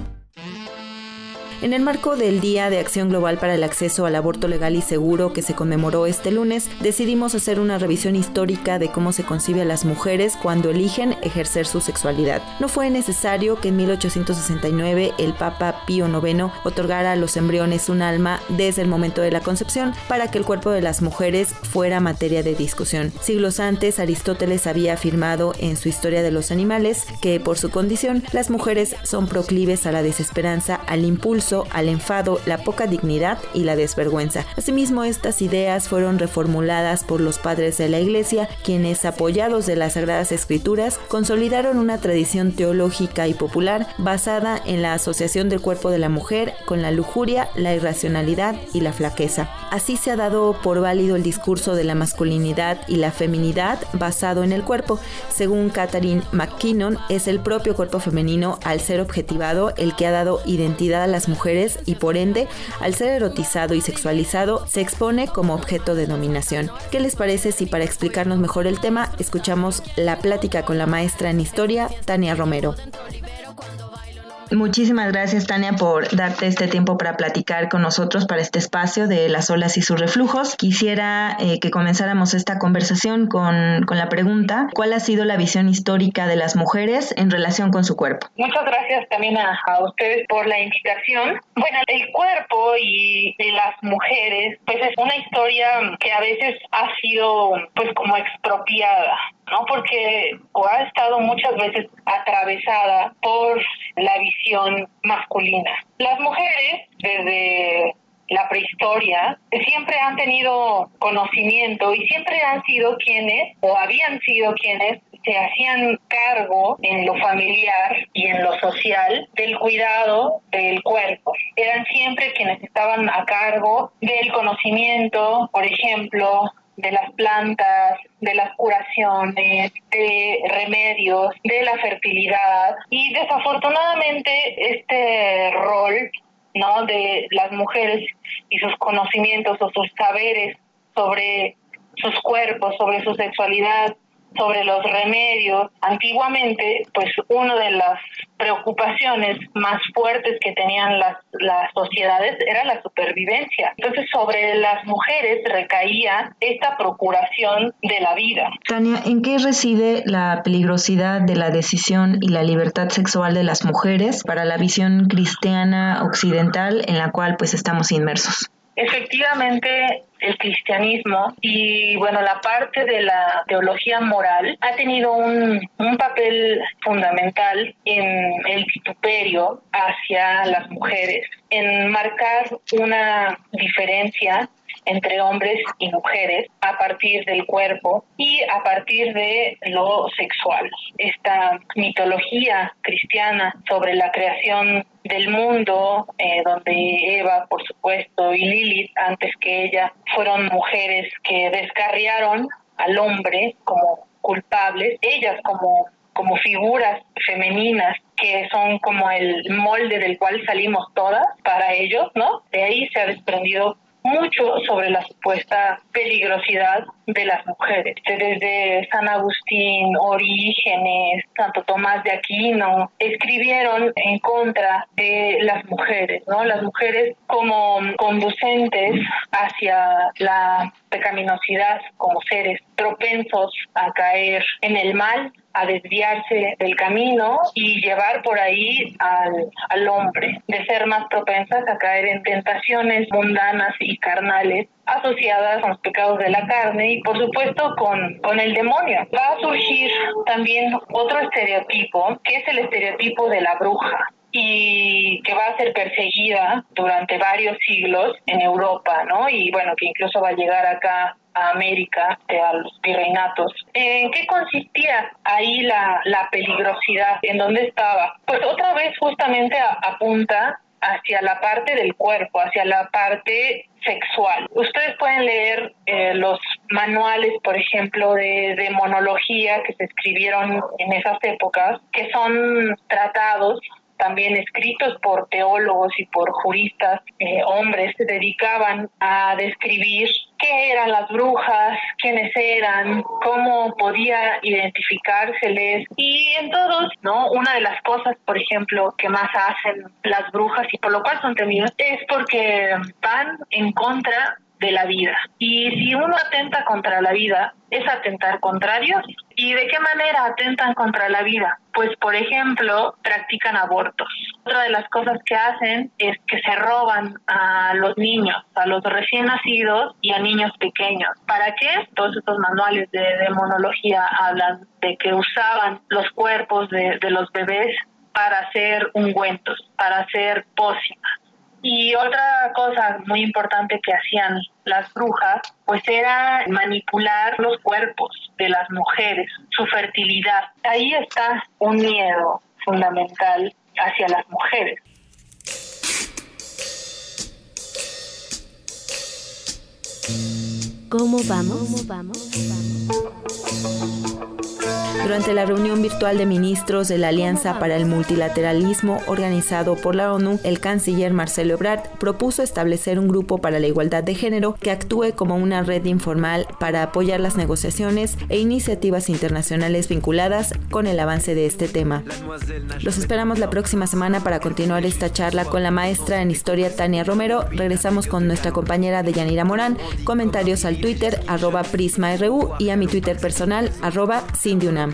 En el marco del Día de Acción Global para el Acceso al Aborto Legal y Seguro que se conmemoró este lunes, decidimos hacer una revisión histórica de cómo se concibe a las mujeres cuando eligen ejercer su sexualidad. No fue necesario que en 1869 el Papa Pío IX otorgara a los embriones un alma desde el momento de la concepción para que el cuerpo de las mujeres fuera materia de discusión. Siglos antes, Aristóteles había afirmado en su Historia de los Animales que por su condición las mujeres son proclives a la desesperanza, al impulso, al enfado, la poca dignidad y la desvergüenza. Asimismo, estas ideas fueron reformuladas por los padres de la Iglesia, quienes, apoyados de las Sagradas Escrituras, consolidaron una tradición teológica y popular basada en la asociación del cuerpo de la mujer con la lujuria, la irracionalidad y la flaqueza. Así se ha dado por válido el discurso de la masculinidad y la feminidad basado en el cuerpo. Según Catherine McKinnon, es el propio cuerpo femenino al ser objetivado el que ha dado identidad a las mujeres mujeres y por ende, al ser erotizado y sexualizado, se expone como objeto de dominación. ¿Qué les parece si para explicarnos mejor el tema escuchamos la plática con la maestra en historia, Tania Romero? Muchísimas gracias, Tania, por darte este tiempo para platicar con nosotros para este espacio de las olas y sus reflujos. Quisiera eh, que comenzáramos esta conversación con, con, la pregunta, ¿cuál ha sido la visión histórica de las mujeres en relación con su cuerpo? Muchas gracias también a, ustedes por la invitación. Bueno, el cuerpo y de las mujeres, pues es una historia que a veces ha sido pues como expropiada ¿no? Porque ha estado muchas veces atravesada por la visión masculina. Las mujeres, desde la prehistoria, siempre han tenido conocimiento y siempre han sido quienes, o habían sido quienes, se hacían cargo en lo familiar y en lo social del cuidado del cuerpo. Eran siempre quienes estaban a cargo del conocimiento, por ejemplo, de las plantas, de las curaciones, de remedios, de la fertilidad. Y desafortunadamente este rol ¿no? de las mujeres y sus conocimientos o sus saberes sobre sus cuerpos, sobre su sexualidad, sobre los remedios. Antiguamente, pues una de las preocupaciones más fuertes que tenían las, las sociedades era la supervivencia. Entonces, sobre las mujeres recaía esta procuración de la vida. Tania, ¿en qué reside la peligrosidad de la decisión y la libertad sexual de las mujeres para la visión cristiana occidental en la cual pues estamos inmersos? Efectivamente, el cristianismo y bueno, la parte de la teología moral ha tenido un, un papel fundamental en el vituperio hacia las mujeres, en marcar una diferencia entre hombres y mujeres a partir del cuerpo y a partir de lo sexual. Esta mitología cristiana sobre la creación del mundo, eh, donde Eva, por supuesto, y Lilith, antes que ella, fueron mujeres que descarriaron al hombre como culpables, ellas como como figuras femeninas que son como el molde del cual salimos todas para ellos, ¿no? De ahí se ha desprendido mucho sobre la supuesta peligrosidad de las mujeres. Desde San Agustín, Orígenes, Santo Tomás de Aquino, escribieron en contra de las mujeres, ¿no? Las mujeres como conducentes hacia la pecaminosidad como seres propensos a caer en el mal, a desviarse del camino y llevar por ahí al, al, hombre, de ser más propensas a caer en tentaciones mundanas y carnales asociadas con los pecados de la carne y por supuesto con, con el demonio. Va a surgir también otro estereotipo, que es el estereotipo de la bruja y que va a ser perseguida durante varios siglos en Europa, ¿no? Y bueno, que incluso va a llegar acá a América, eh, a los virreinatos. ¿En qué consistía ahí la, la peligrosidad? ¿En dónde estaba? Pues otra vez justamente apunta hacia la parte del cuerpo, hacia la parte sexual. Ustedes pueden leer eh, los manuales, por ejemplo, de, de, monología que se escribieron en esas épocas, que son tratados también escritos por teólogos y por juristas, eh, hombres, se dedicaban a describir qué eran las brujas, quiénes eran, cómo podía identificárseles. Y en todos, ¿no? Una de las cosas, por ejemplo, que más hacen las brujas y por lo cual son temidas es porque van en contra de la vida. Y si uno atenta contra la vida, es atentar contra Dios. ¿Y de qué manera atentan contra la vida? Pues, por ejemplo, practican abortos. Otra de las cosas que hacen es que se roban a los niños, a los recién nacidos y a niños pequeños. ¿Para qué? Todos estos manuales de demonología hablan de que usaban los cuerpos de, de los bebés para hacer ungüentos, para hacer pócimas. Y otra cosa muy importante que hacían las brujas, pues era manipular los cuerpos de las mujeres, su fertilidad. Ahí está un miedo fundamental hacia las mujeres. ¿Cómo vamos? ¿Cómo vamos? Durante la reunión virtual de ministros de la Alianza para el Multilateralismo organizado por la ONU, el canciller Marcelo Ebrard propuso establecer un grupo para la igualdad de género que actúe como una red informal para apoyar las negociaciones e iniciativas internacionales vinculadas con el avance de este tema. Los esperamos la próxima semana para continuar esta charla con la maestra en historia Tania Romero. Regresamos con nuestra compañera Deyanira Morán. Comentarios al Twitter arroba PrismaRU y a mi Twitter personal arroba Cindyunam.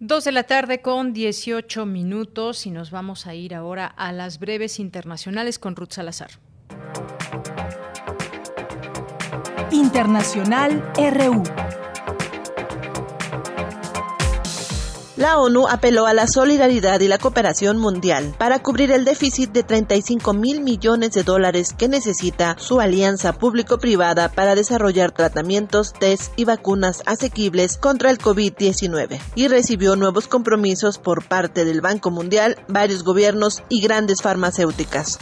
Dos de la tarde con 18 minutos y nos vamos a ir ahora a las breves internacionales con Ruth Salazar. Internacional RU. La ONU apeló a la solidaridad y la cooperación mundial para cubrir el déficit de 35 mil millones de dólares que necesita su alianza público-privada para desarrollar tratamientos, test y vacunas asequibles contra el COVID-19 y recibió nuevos compromisos por parte del Banco Mundial, varios gobiernos y grandes farmacéuticas.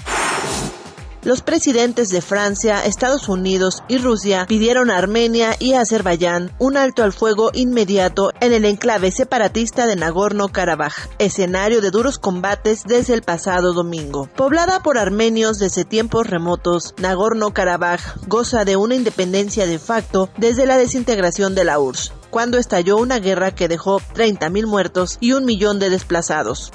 Los presidentes de Francia, Estados Unidos y Rusia pidieron a Armenia y Azerbaiyán un alto al fuego inmediato en el enclave separatista de Nagorno-Karabaj, escenario de duros combates desde el pasado domingo. Poblada por armenios desde tiempos remotos, Nagorno-Karabaj goza de una independencia de facto desde la desintegración de la URSS cuando estalló una guerra que dejó 30.000 muertos y un millón de desplazados.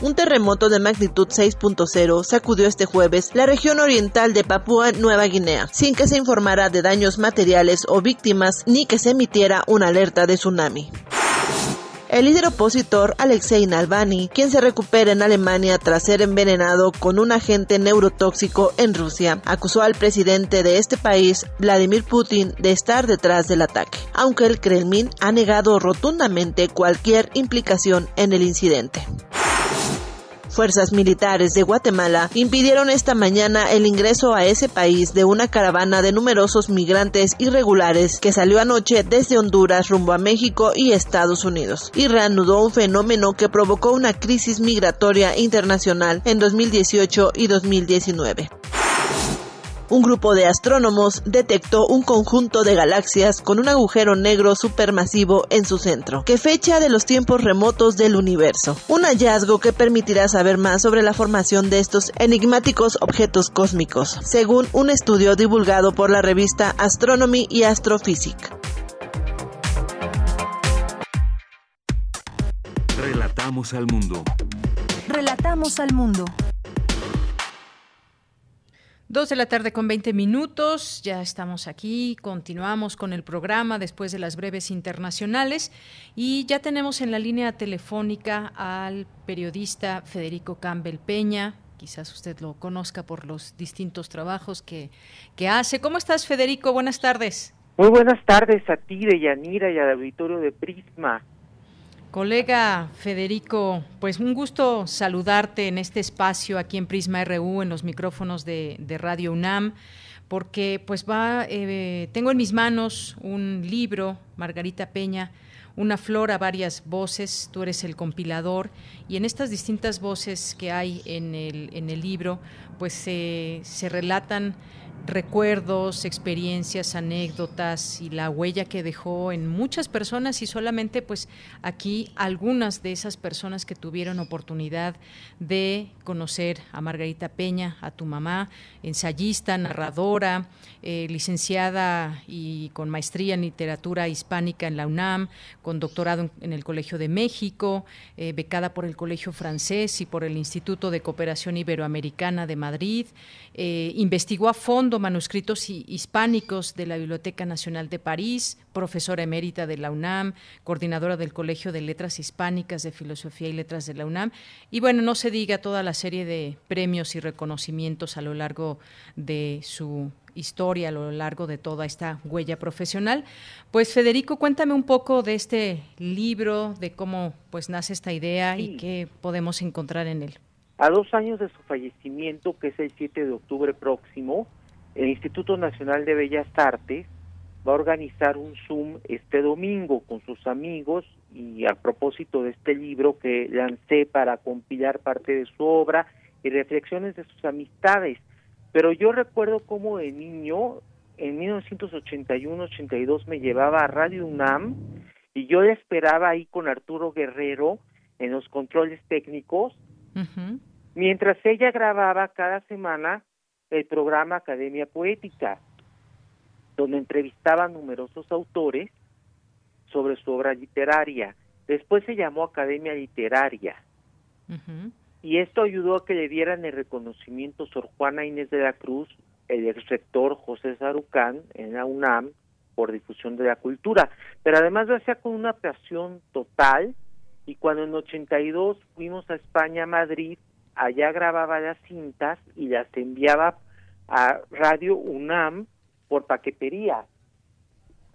Un terremoto de magnitud 6.0 sacudió este jueves la región oriental de Papúa Nueva Guinea, sin que se informara de daños materiales o víctimas ni que se emitiera una alerta de tsunami. El líder opositor Alexei Navalny, quien se recupera en Alemania tras ser envenenado con un agente neurotóxico en Rusia, acusó al presidente de este país, Vladimir Putin, de estar detrás del ataque, aunque el Kremlin ha negado rotundamente cualquier implicación en el incidente. Fuerzas militares de Guatemala impidieron esta mañana el ingreso a ese país de una caravana de numerosos migrantes irregulares que salió anoche desde Honduras rumbo a México y Estados Unidos y reanudó un fenómeno que provocó una crisis migratoria internacional en 2018 y 2019 un grupo de astrónomos detectó un conjunto de galaxias con un agujero negro supermasivo en su centro, que fecha de los tiempos remotos del universo. Un hallazgo que permitirá saber más sobre la formación de estos enigmáticos objetos cósmicos, según un estudio divulgado por la revista Astronomy y Astrophysics. Relatamos al mundo. Relatamos al mundo. Dos de la tarde con 20 minutos, ya estamos aquí, continuamos con el programa después de las breves internacionales y ya tenemos en la línea telefónica al periodista Federico Campbell Peña, quizás usted lo conozca por los distintos trabajos que, que hace. ¿Cómo estás Federico? Buenas tardes. Muy buenas tardes a ti, de Yanira y al auditorio de Prisma. Colega Federico, pues un gusto saludarte en este espacio aquí en Prisma RU, en los micrófonos de, Radio UNAM, porque pues va, eh, tengo en mis manos un libro, Margarita Peña, una flor a varias voces, tú eres el compilador, y en estas distintas voces que hay en el, en el libro, pues se relatan recuerdos, experiencias, anécdotas y la huella que dejó en muchas personas y solamente pues aquí algunas de esas personas que tuvieron oportunidad de conocer a Margarita Peña, a tu mamá, ensayista, narradora, eh, licenciada y con maestría en literatura hispánica en la UNAM, con doctorado en, el Colegio de México, eh, becada por el Colegio Francés y por el Instituto de Cooperación Iberoamericana de Madrid, eh, investigó a fondo manuscritos hispánicos de la Biblioteca Nacional de París, profesora emérita de la UNAM, coordinadora del Colegio de Letras Hispánicas de Filosofía y Letras de la UNAM. Y bueno, no se diga toda la serie de premios y reconocimientos a lo largo de su historia a lo largo de toda esta huella profesional. Pues Federico, cuéntame un poco de este libro, de cómo pues nace esta idea y qué podemos encontrar en él. A dos años de su fallecimiento, que es el 7 de octubre próximo, el Instituto Nacional de Bellas Artes va a organizar un Zoom este domingo con sus amigos y a propósito de este libro que lancé para compilar parte de su obra y reflexiones de sus amistades. Pero yo recuerdo cómo de niño, en 1981-82, me llevaba a Radio UNAM y yo le esperaba ahí con Arturo Guerrero en los controles técnicos, mientras ella grababa cada semana el programa Academia Poética, donde entrevistaba a numerosos autores sobre su obra literaria. Después se llamó Academia Literaria. Y esto ayudó a que le dieran el reconocimiento Sor Juana Inés de la Cruz, el ex rector José Sarucán en la UNAM por difusión de la cultura. Pero además lo hacía con una pasión total y cuando en 82 fuimos a España, a Madrid, allá grababa las cintas y las enviaba a Radio UNAM por paquetería,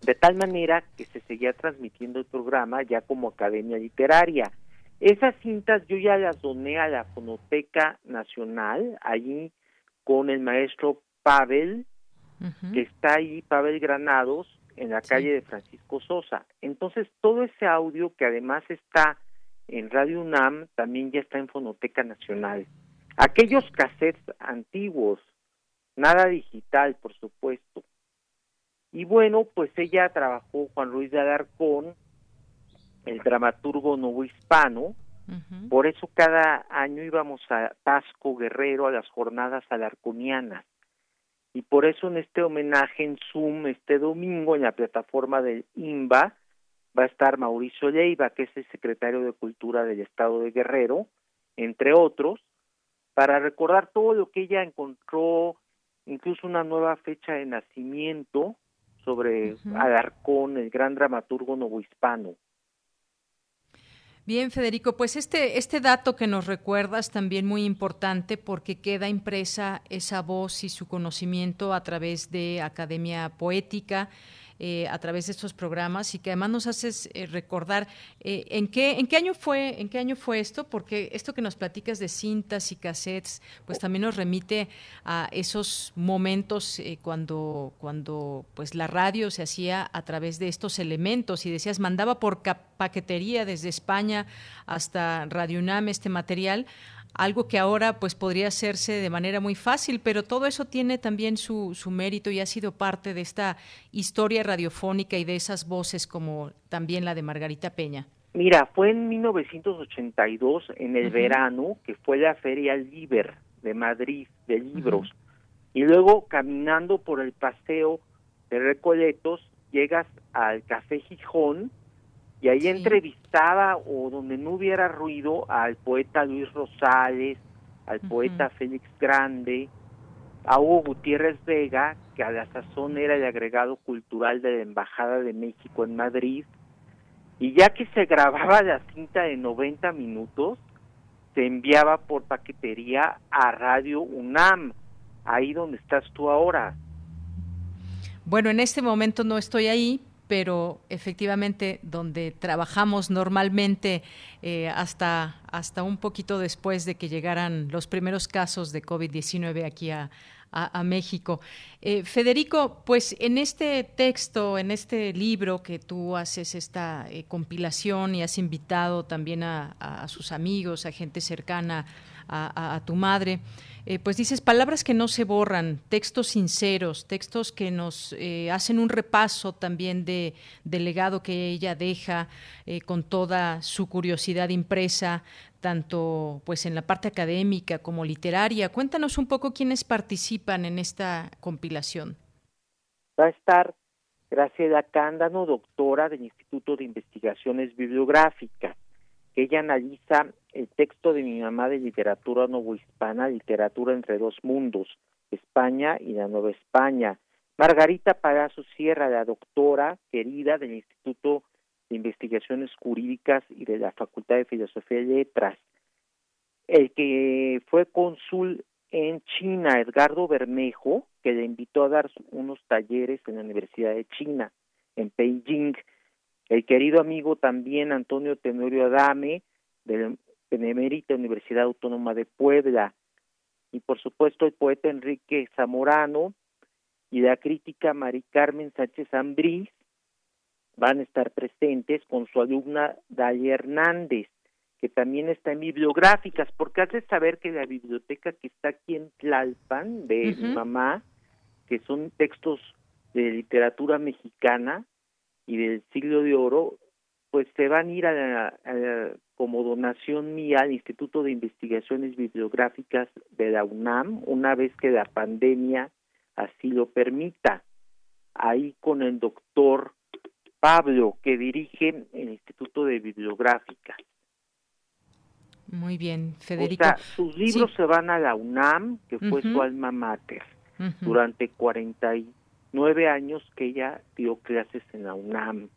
de tal manera que se seguía transmitiendo el programa ya como Academia Literaria. Esas cintas yo ya las doné a la Fonoteca Nacional, allí con el maestro Pavel, que está ahí, Pavel Granados, en la calle de Francisco Sosa. Entonces, todo ese audio que además está en Radio UNAM, también ya está en Fonoteca Nacional. Aquellos cassettes antiguos nada digital, por supuesto. Y bueno, pues ella trabajó Juan Ruiz de Alarcón, el dramaturgo novohispano, por eso cada año íbamos a Tasco Guerrero a las jornadas alarconianas. Y por eso en este homenaje en Zoom este domingo en la plataforma del INBA va a estar Mauricio Leiva, que es el secretario de Cultura del Estado de Guerrero, entre otros, para recordar todo lo que ella encontró incluso una nueva fecha de nacimiento sobre Alarcón, el gran dramaturgo novohispano. Bien, Federico, pues este, este dato que nos recuerdas también muy importante porque queda impresa esa voz y su conocimiento a través de Academia Poética, eh, a través de estos programas y que además nos haces eh, recordar eh, en qué en qué año fue en qué año fue esto porque esto que nos platicas de cintas y cassettes pues también nos remite a esos momentos cuando cuando pues la radio se hacía a través de estos elementos y decías mandaba por paquetería desde España hasta Radio UNAM este material algo que ahora pues podría hacerse de manera muy fácil, pero todo eso tiene también su, su mérito y ha sido parte de esta historia radiofónica y de esas voces como también la de Margarita Peña. Mira, fue en 1982, en el verano, que fue la Feria Liber de Madrid de libros. Y luego caminando por el paseo de Recoletos, llegas al Café Gijón y ahí entrevistaba o donde no hubiera ruido al poeta Luis Rosales, al poeta Félix Grande, a Hugo Gutiérrez Vega, que a la sazón era el agregado cultural de la Embajada de México en Madrid, y ya que se grababa la cinta de 90 minutos, se enviaba por paquetería a Radio UNAM, ahí donde estás tú ahora. Bueno, en este momento no estoy ahí, pero efectivamente donde trabajamos normalmente eh, hasta, hasta un poquito después de que llegaran los primeros casos de COVID-19 aquí a, México. Eh, Federico, pues en este texto, en este libro que tú haces esta eh, compilación y has invitado también a, sus amigos, a gente cercana a tu madre, eh, pues dices palabras que no se borran, textos sinceros, textos que nos eh, hacen un repaso también de, del legado que ella deja eh, con toda su curiosidad impresa, tanto pues en la parte académica como literaria. Cuéntanos un poco quiénes participan en esta compilación. Va a estar Graciela Cándano, doctora del Instituto de Investigaciones Bibliográficas ella analiza el texto de mi mamá de literatura novohispana, literatura entre dos mundos, España y la Nueva España. Margarita Palazo Sierra, la doctora querida del Instituto de Investigaciones Jurídicas y de la Facultad de Filosofía y Letras. El que fue cónsul en China, Edgardo Bermejo, que le invitó a dar unos talleres en la Universidad de China, en Beijing. El querido amigo también Antonio Tenorio Adame, de la Benemérita Universidad Autónoma de Puebla. Y por supuesto el poeta Enrique Zamorano y la crítica Mari Carmen Sánchez Ambrís van a estar presentes con su alumna Dalia Hernández que también está en bibliográficas, porque hace saber que la biblioteca que está aquí en Tlalpan, de mi mamá, que son textos de literatura mexicana y del siglo de oro, pues se van a ir a como donación mía al Instituto de Investigaciones Bibliográficas de la UNAM, una vez que la pandemia así lo permita, ahí con el doctor Pablo, que dirige el Instituto de Bibliográficas. Muy bien, Federico. sus libros se van a la UNAM, que fue su alma mater, durante 49 años que ella dio clases en la UNAM.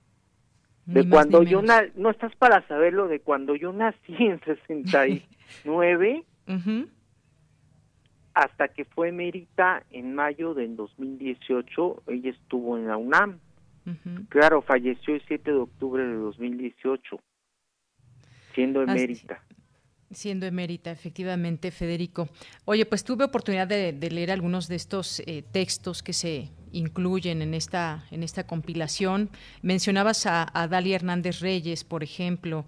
De cuando yo no estás para saberlo de cuando yo nací en 69 hasta que fue mérita en mayo del 2018, ella estuvo en la UNAM. Claro, falleció el 7 de octubre de 2018, siendo emérita. Siendo emérita, efectivamente, Federico. Oye, pues tuve oportunidad de, leer algunos de estos eh, textos que se incluyen en esta, en esta compilación. Mencionabas a, Dalia Hernández Reyes, por ejemplo,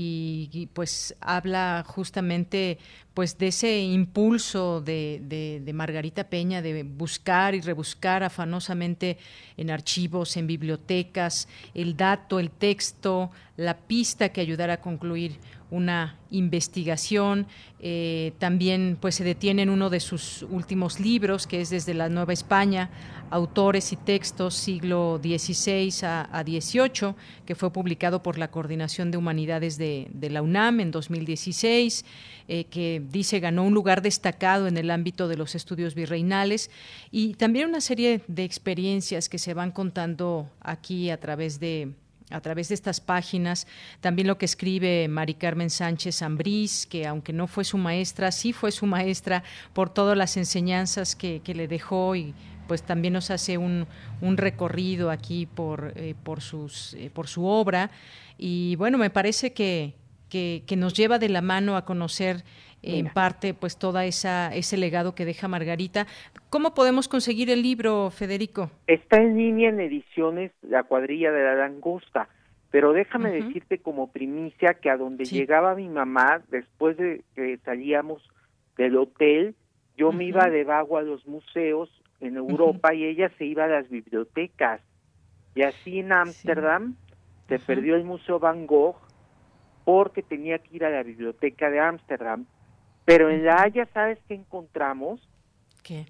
y, pues habla justamente pues de ese impulso de, Margarita Peña de buscar y rebuscar afanosamente en archivos, en bibliotecas, el dato, el texto, la pista que ayudara a concluir una investigación. Eh, también pues se detiene en uno de sus últimos libros, que es desde la Nueva España, autores y textos siglo XVI a, XVIII, que fue publicado por la Coordinación de Humanidades de, la UNAM en 2016, eh, que dice ganó un lugar destacado en el ámbito de los estudios virreinales y también una serie de experiencias que se van contando aquí a través de a través de estas páginas, también lo que escribe Mari Carmen Sánchez Ambrís, que aunque no fue su maestra, sí fue su maestra por todas las enseñanzas que, le dejó y pues también nos hace un, un recorrido aquí por, eh, por, sus, eh, por su obra. Y bueno, me parece que, que, que nos lleva de la mano a conocer en parte pues toda esa ese legado que deja Margarita. ¿Cómo podemos conseguir el libro, Federico? Está en línea en ediciones La cuadrilla de la langosta, pero déjame decirte como primicia que a donde llegaba mi mamá después de que salíamos del hotel, yo me iba de vago a los museos en Europa y ella se iba a las bibliotecas. Y así en Ámsterdam se perdió el Museo Van Gogh porque tenía que ir a la biblioteca de Ámsterdam. Pero en La Haya, ¿sabes qué encontramos? ¿Qué?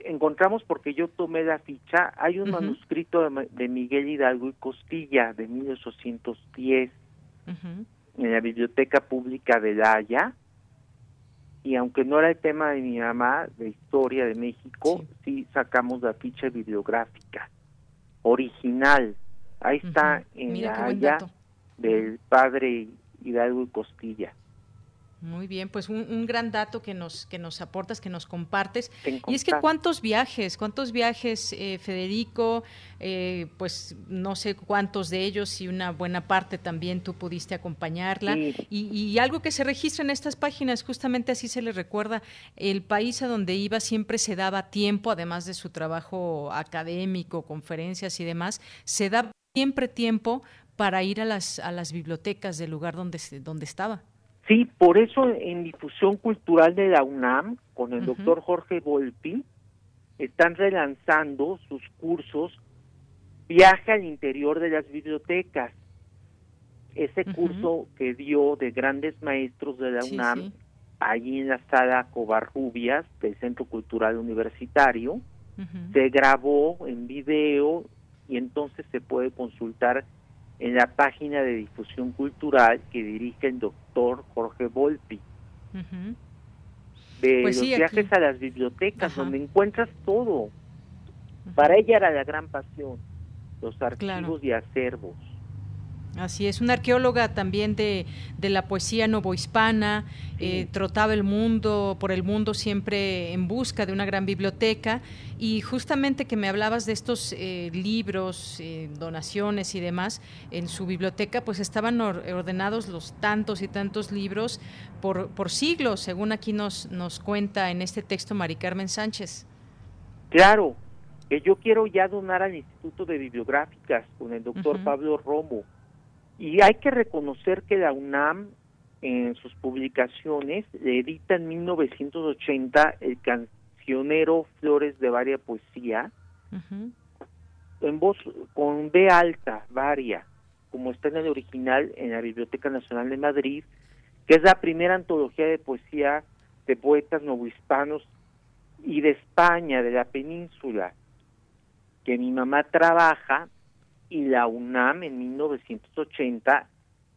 Encontramos porque yo tomé la ficha, hay un manuscrito de, Miguel Hidalgo y Costilla de 1810 en la Biblioteca Pública de La Haya, y aunque no era el tema de mi mamá de historia de México, sí, sacamos la ficha bibliográfica original. Ahí está en La Haya del padre Hidalgo y Costilla. Muy bien, pues un, gran dato que nos que nos aportas, que nos compartes. Y es que cuántos viajes, cuántos viajes, eh, Federico, eh, pues no sé cuántos de ellos y una buena parte también tú pudiste acompañarla. Y, algo que se registra en estas páginas, justamente así se le recuerda, el país a donde iba siempre se daba tiempo, además de su trabajo académico, conferencias y demás, se da siempre tiempo para ir a las, a las bibliotecas del lugar donde, donde estaba. Sí, por eso en difusión cultural de la UNAM, con el doctor Jorge Volpi, están relanzando sus cursos Viaje al interior de las bibliotecas. Ese curso que dio de grandes maestros de la UNAM, allí en la sala Covarrubias del Centro Cultural Universitario, se grabó en video y entonces se puede consultar en la página de difusión cultural que dirige el doctor Jorge Volpi. De pues los viajes a las bibliotecas, donde encuentras todo. Para ella era la gran pasión, los archivos y acervos. Así es, una arqueóloga también de, de la poesía novohispana, eh, trotaba el mundo, por el mundo siempre en busca de una gran biblioteca. Y justamente que me hablabas de estos eh, libros, eh, donaciones y demás, en su biblioteca pues estaban ordenados los tantos y tantos libros por, por siglos, según aquí nos, nos cuenta en este texto Mari Carmen Sánchez. Claro, que yo quiero ya donar al Instituto de Bibliográficas con el doctor Pablo Romo y hay que reconocer que la UNAM en sus publicaciones edita en 1980 el cancionero Flores de Varia Poesía. En voz con B alta, varia, como está en el original en la Biblioteca Nacional de Madrid, que es la primera antología de poesía de poetas novohispanos y de España, de la península, que mi mamá trabaja y la UNAM en 1980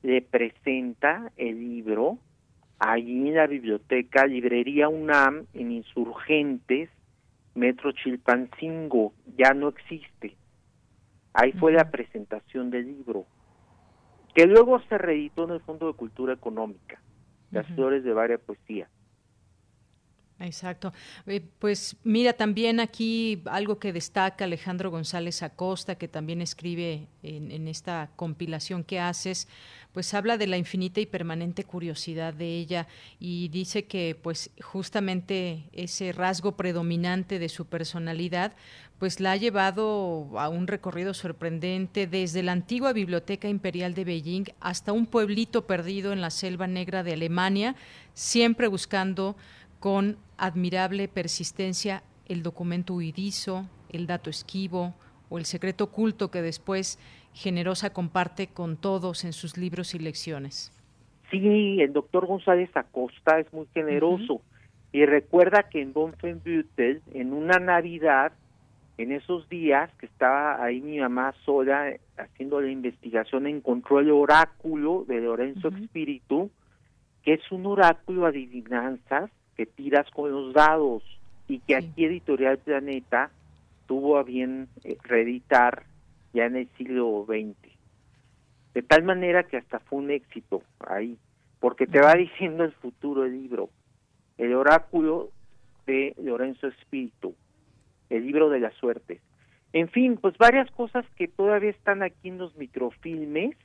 le presenta el libro allí en la biblioteca Librería UNAM en Insurgentes, Metro Chilpancingo, ya no existe. Ahí fue la presentación del libro, que luego se reeditó en el Fondo de Cultura Económica, Las Flores de Varia Poesía. Exacto. Eh, pues mira, también aquí algo que destaca Alejandro González Acosta, que también escribe en, esta compilación que haces, pues habla de la infinita y permanente curiosidad de ella y dice que pues justamente ese rasgo predominante de su personalidad pues la ha llevado a un recorrido sorprendente desde la antigua Biblioteca Imperial de Beijing hasta un pueblito perdido en la selva negra de Alemania, siempre buscando con admirable persistencia el documento huidizo, el dato esquivo o el secreto oculto que después generosa comparte con todos en sus libros y lecciones. Sí, el doctor González Acosta es muy generoso y recuerda que en Bonfenbüttel, en una Navidad, en esos días que estaba ahí mi mamá sola haciendo la investigación, encontró el oráculo de Lorenzo Espíritu, que es un oráculo adivinanzas que tiras con los dados y que aquí Editorial Planeta tuvo a bien eh, reeditar ya en el siglo XX. De tal manera que hasta fue un éxito ahí, porque te va diciendo el futuro del libro. El oráculo de Lorenzo Espíritu, el libro de la suerte. En fin, pues varias cosas que todavía están aquí en los microfilmes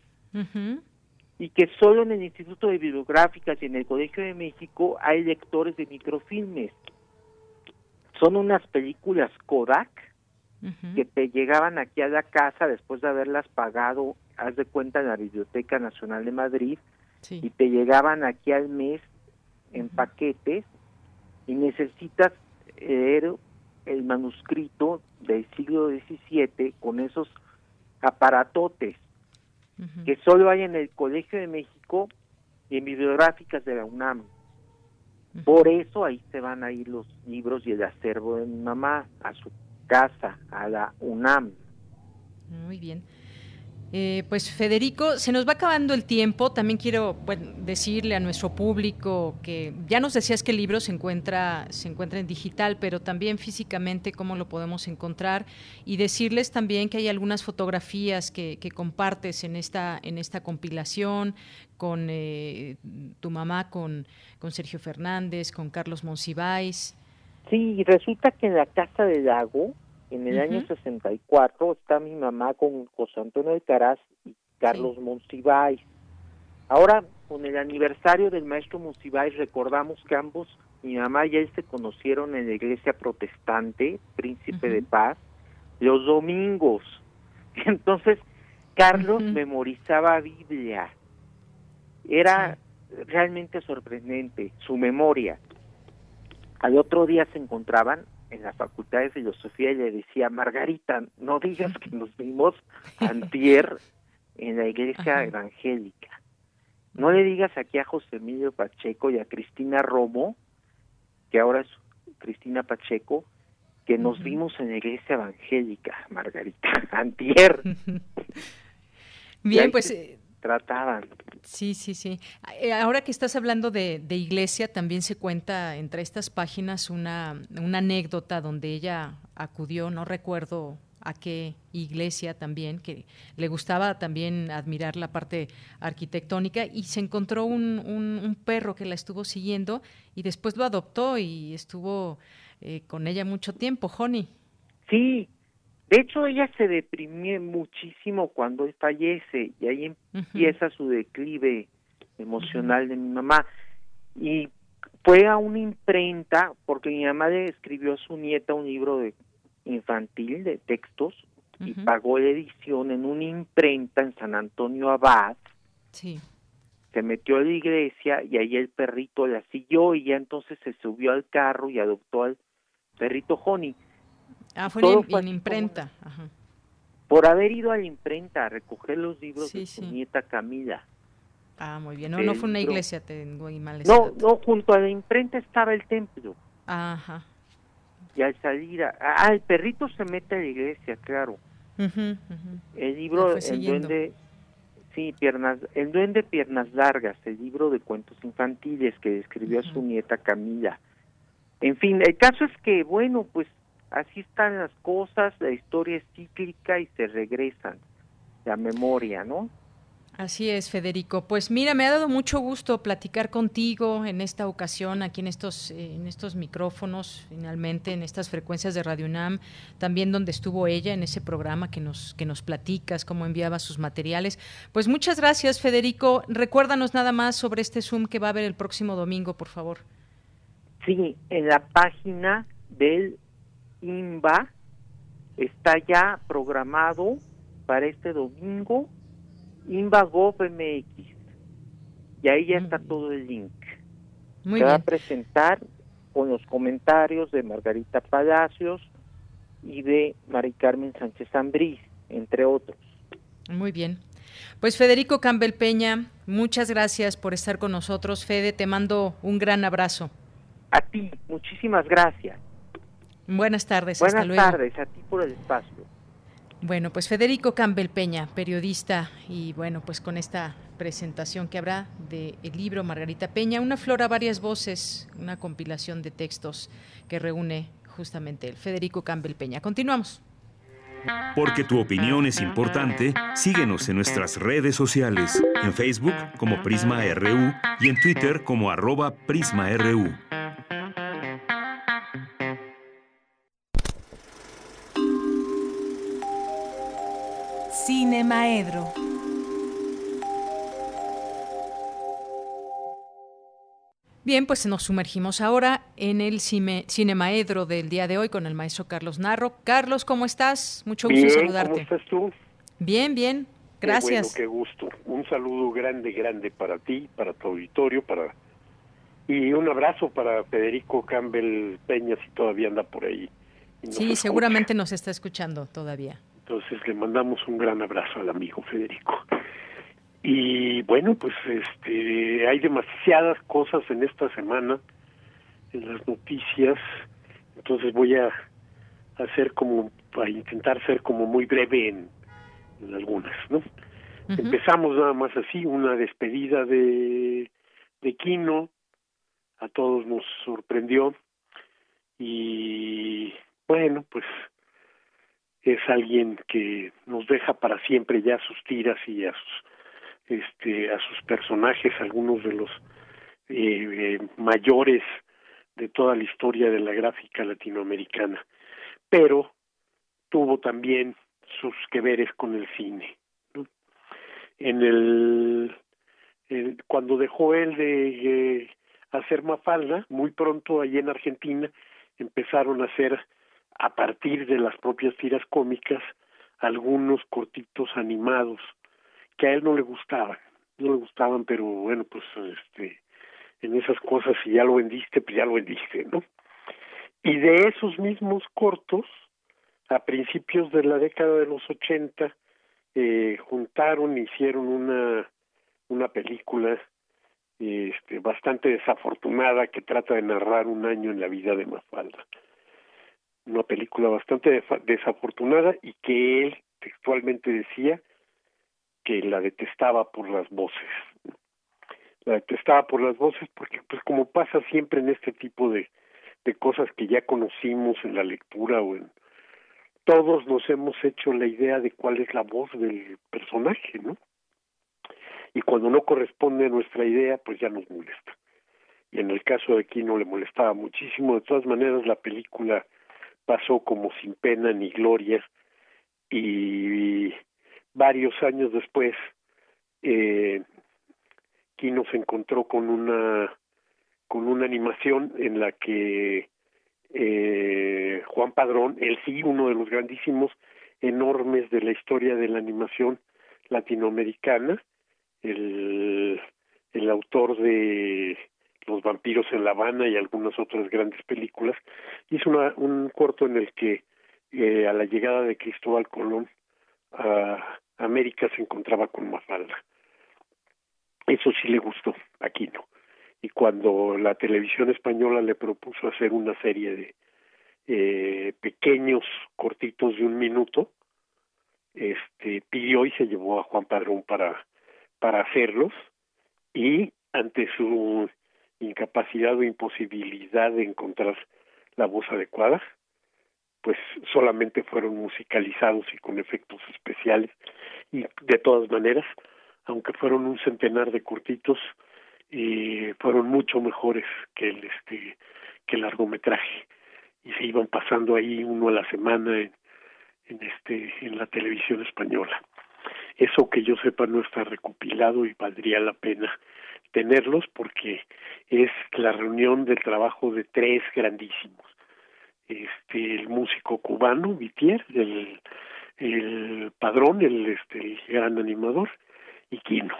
y que solo en el Instituto de Bibliográficas y en el Colegio de México hay lectores de microfilmes. Son unas películas Kodak que te llegaban aquí a la casa después de haberlas pagado, haz de cuenta, en la Biblioteca Nacional de Madrid, y te llegaban aquí al mes en paquetes y necesitas leer el manuscrito del siglo XVII con esos aparatotes que solo hay en el Colegio de México y en bibliográficas de la UNAM. Por eso ahí se van a ir los libros y el acervo de mi mamá a su casa, a la UNAM. Muy bien. Eh, pues Federico, se nos va acabando el tiempo. También quiero decirle a nuestro público que ya nos decías que el libro se encuentra, se encuentra en digital, pero también físicamente cómo lo podemos encontrar y decirles también que hay algunas fotografías que, compartes en esta, en esta compilación con eh, tu mamá, con, con Sergio Fernández, con Carlos Monsiváis. Sí, resulta que en la Casa del Lago en el año 64 está mi mamá con José Antonio de Caraz y Carlos sí. Ahora, con el aniversario del maestro Monsiváis, recordamos que ambos, mi mamá y él se conocieron en la iglesia protestante, Príncipe de Paz, los domingos. Entonces, Carlos memorizaba Biblia. Era realmente sorprendente su memoria. Al otro día se encontraban en la Facultad de Filosofía y le decía, Margarita, no digas que nos vimos antier en la iglesia evangélica. No le digas aquí a José Emilio Pacheco y a Cristina Romo, que ahora es Cristina Pacheco, que nos vimos en la iglesia evangélica, Margarita, antier. Bien, pues trataban. Sí, sí, sí. Eh, ahora que estás hablando de, iglesia, también se cuenta entre estas páginas una, una anécdota donde ella acudió, no recuerdo a qué iglesia también, que le gustaba también admirar la parte arquitectónica y se encontró un, un, perro que la estuvo siguiendo y después lo adoptó y estuvo eh, con ella mucho tiempo, Honey. Sí, de hecho ella se deprimió muchísimo cuando fallece y ahí empieza su declive emocional de mi mamá y fue a una imprenta porque mi mamá le escribió a su nieta un libro de infantil de textos y pagó la edición en una imprenta en San Antonio Abad. Sí. Se metió a la iglesia y ahí el perrito la siguió y ya entonces se subió al carro y adoptó al perrito Honey. Ah, fue en, imprenta. Por haber ido a la imprenta a recoger los libros de su nieta Camila. Ah, muy bien. No, no fue una iglesia, tengo ahí mal No, no, junto a la imprenta estaba el templo. Ajá y al salir, ah, el perrito se mete a la iglesia, claro. El libro, el duende, sí, piernas, el duende piernas largas, el libro de cuentos infantiles que escribió a su nieta Camila. En fin, el caso es que, bueno, pues así están las cosas, la historia es cíclica y se regresan la memoria, ¿no? Así es, Federico. Pues mira, me ha dado mucho gusto platicar contigo en esta ocasión, aquí en estos, eh, en estos micrófonos, finalmente, en estas frecuencias de Radio UNAM, también donde estuvo ella en ese programa que nos, que nos platicas, cómo enviaba sus materiales. Pues muchas gracias, Federico. Recuérdanos nada más sobre este Zoom que va a haber el próximo domingo, por favor. Sí, en la página del INBA está ya programado para este domingo InvaGovMX. Y ahí ya está todo el link. Se va a presentar con los comentarios de Margarita Palacios y de Mari Carmen Sánchez Zambriz, entre otros. Muy bien. Pues Federico Campbell Peña, muchas gracias por estar con nosotros. Fede, te mando un gran abrazo. A ti, muchísimas gracias. Buenas tardes. Buenas hasta tardes, a ti por el espacio. Bueno, pues Federico Campbell Peña, periodista, y bueno, pues con esta presentación que habrá del libro Margarita Peña, Una flor a varias voces, una compilación de textos que reúne justamente el Federico Campbell Peña. Continuamos. Porque tu opinión es importante, síguenos en nuestras redes sociales, en Facebook como Prisma RU y en Twitter como arroba PrismaRU. Bien, pues nos sumergimos ahora en el cine, Cinemaedro del día de hoy con el maestro Carlos Narro. Carlos, ¿cómo estás? Mucho gusto bien, saludarte. ¿Cómo estás tú? Bien, bien. Gracias. Qué, bueno, qué gusto. Un saludo grande, grande para ti, para tu auditorio, para y un abrazo para Federico Campbell Peña si todavía anda por ahí. Sí, seguramente nos está escuchando todavía. Entonces le mandamos un gran abrazo al amigo Federico. Y bueno, pues este hay demasiadas cosas en esta semana en las noticias, entonces voy a hacer como a intentar ser como muy breve en, algunas, ¿no? Empezamos nada más así, una despedida de de Kino, a todos nos sorprendió y bueno, pues es alguien que nos deja para siempre ya sus tiras y a sus este a sus personajes algunos de los eh, mayores de toda la historia de la gráfica latinoamericana. Pero tuvo también sus que veres con el cine en el, cuando dejó él de eh, hacer Mafalda muy pronto allí en Argentina empezaron a hacer a partir de las propias tiras cómicas algunos cortitos animados que a él no le gustaban, no le gustaban, pero bueno, pues este en esas cosas si ya lo vendiste, pues ya lo vendiste, ¿no? Y de esos mismos cortos, a principios de la década de los ochenta, eh, juntaron, hicieron una una película este, bastante desafortunada que trata de narrar un año en la vida de Mafalda una película bastante desafortunada y que él textualmente decía que la detestaba por las voces. La detestaba por las voces porque, pues como pasa siempre en este tipo de, de cosas que ya conocimos en la lectura o en todos nos hemos hecho la idea de cuál es la voz del personaje, ¿no? Y cuando no corresponde a nuestra idea, pues ya nos molesta. Y en el caso de aquí no le molestaba muchísimo. De todas maneras, la película pasó como sin pena ni gloria y varios años después eh, Kino se encontró con una con una animación en la que eh, Juan Padrón, él sí, uno de los grandísimos, enormes de la historia de la animación latinoamericana, el, el autor de Los vampiros en La Habana y algunas otras grandes películas, hizo una, un corto en el que eh, a la llegada de Cristóbal Colón a América se encontraba con Mafalda. Eso sí le gustó, aquí no. Y cuando la televisión española le propuso hacer una serie de eh, pequeños cortitos de un minuto, este pidió y se llevó a Juan Padrón para para hacerlos. Y ante su incapacidad o imposibilidad de encontrar la voz adecuada, pues solamente fueron musicalizados y con efectos especiales. Y de todas maneras, aunque fueron un centenar de cortitos, y fueron mucho mejores que el este que el largometraje. Y se iban pasando ahí uno a la semana en, en este en la televisión española. Eso que yo sepa no está recopilado y valdría la pena tenerlos porque es la reunión del trabajo de tres grandísimos este el músico cubano Vitier el el padrón el este el gran animador y Quino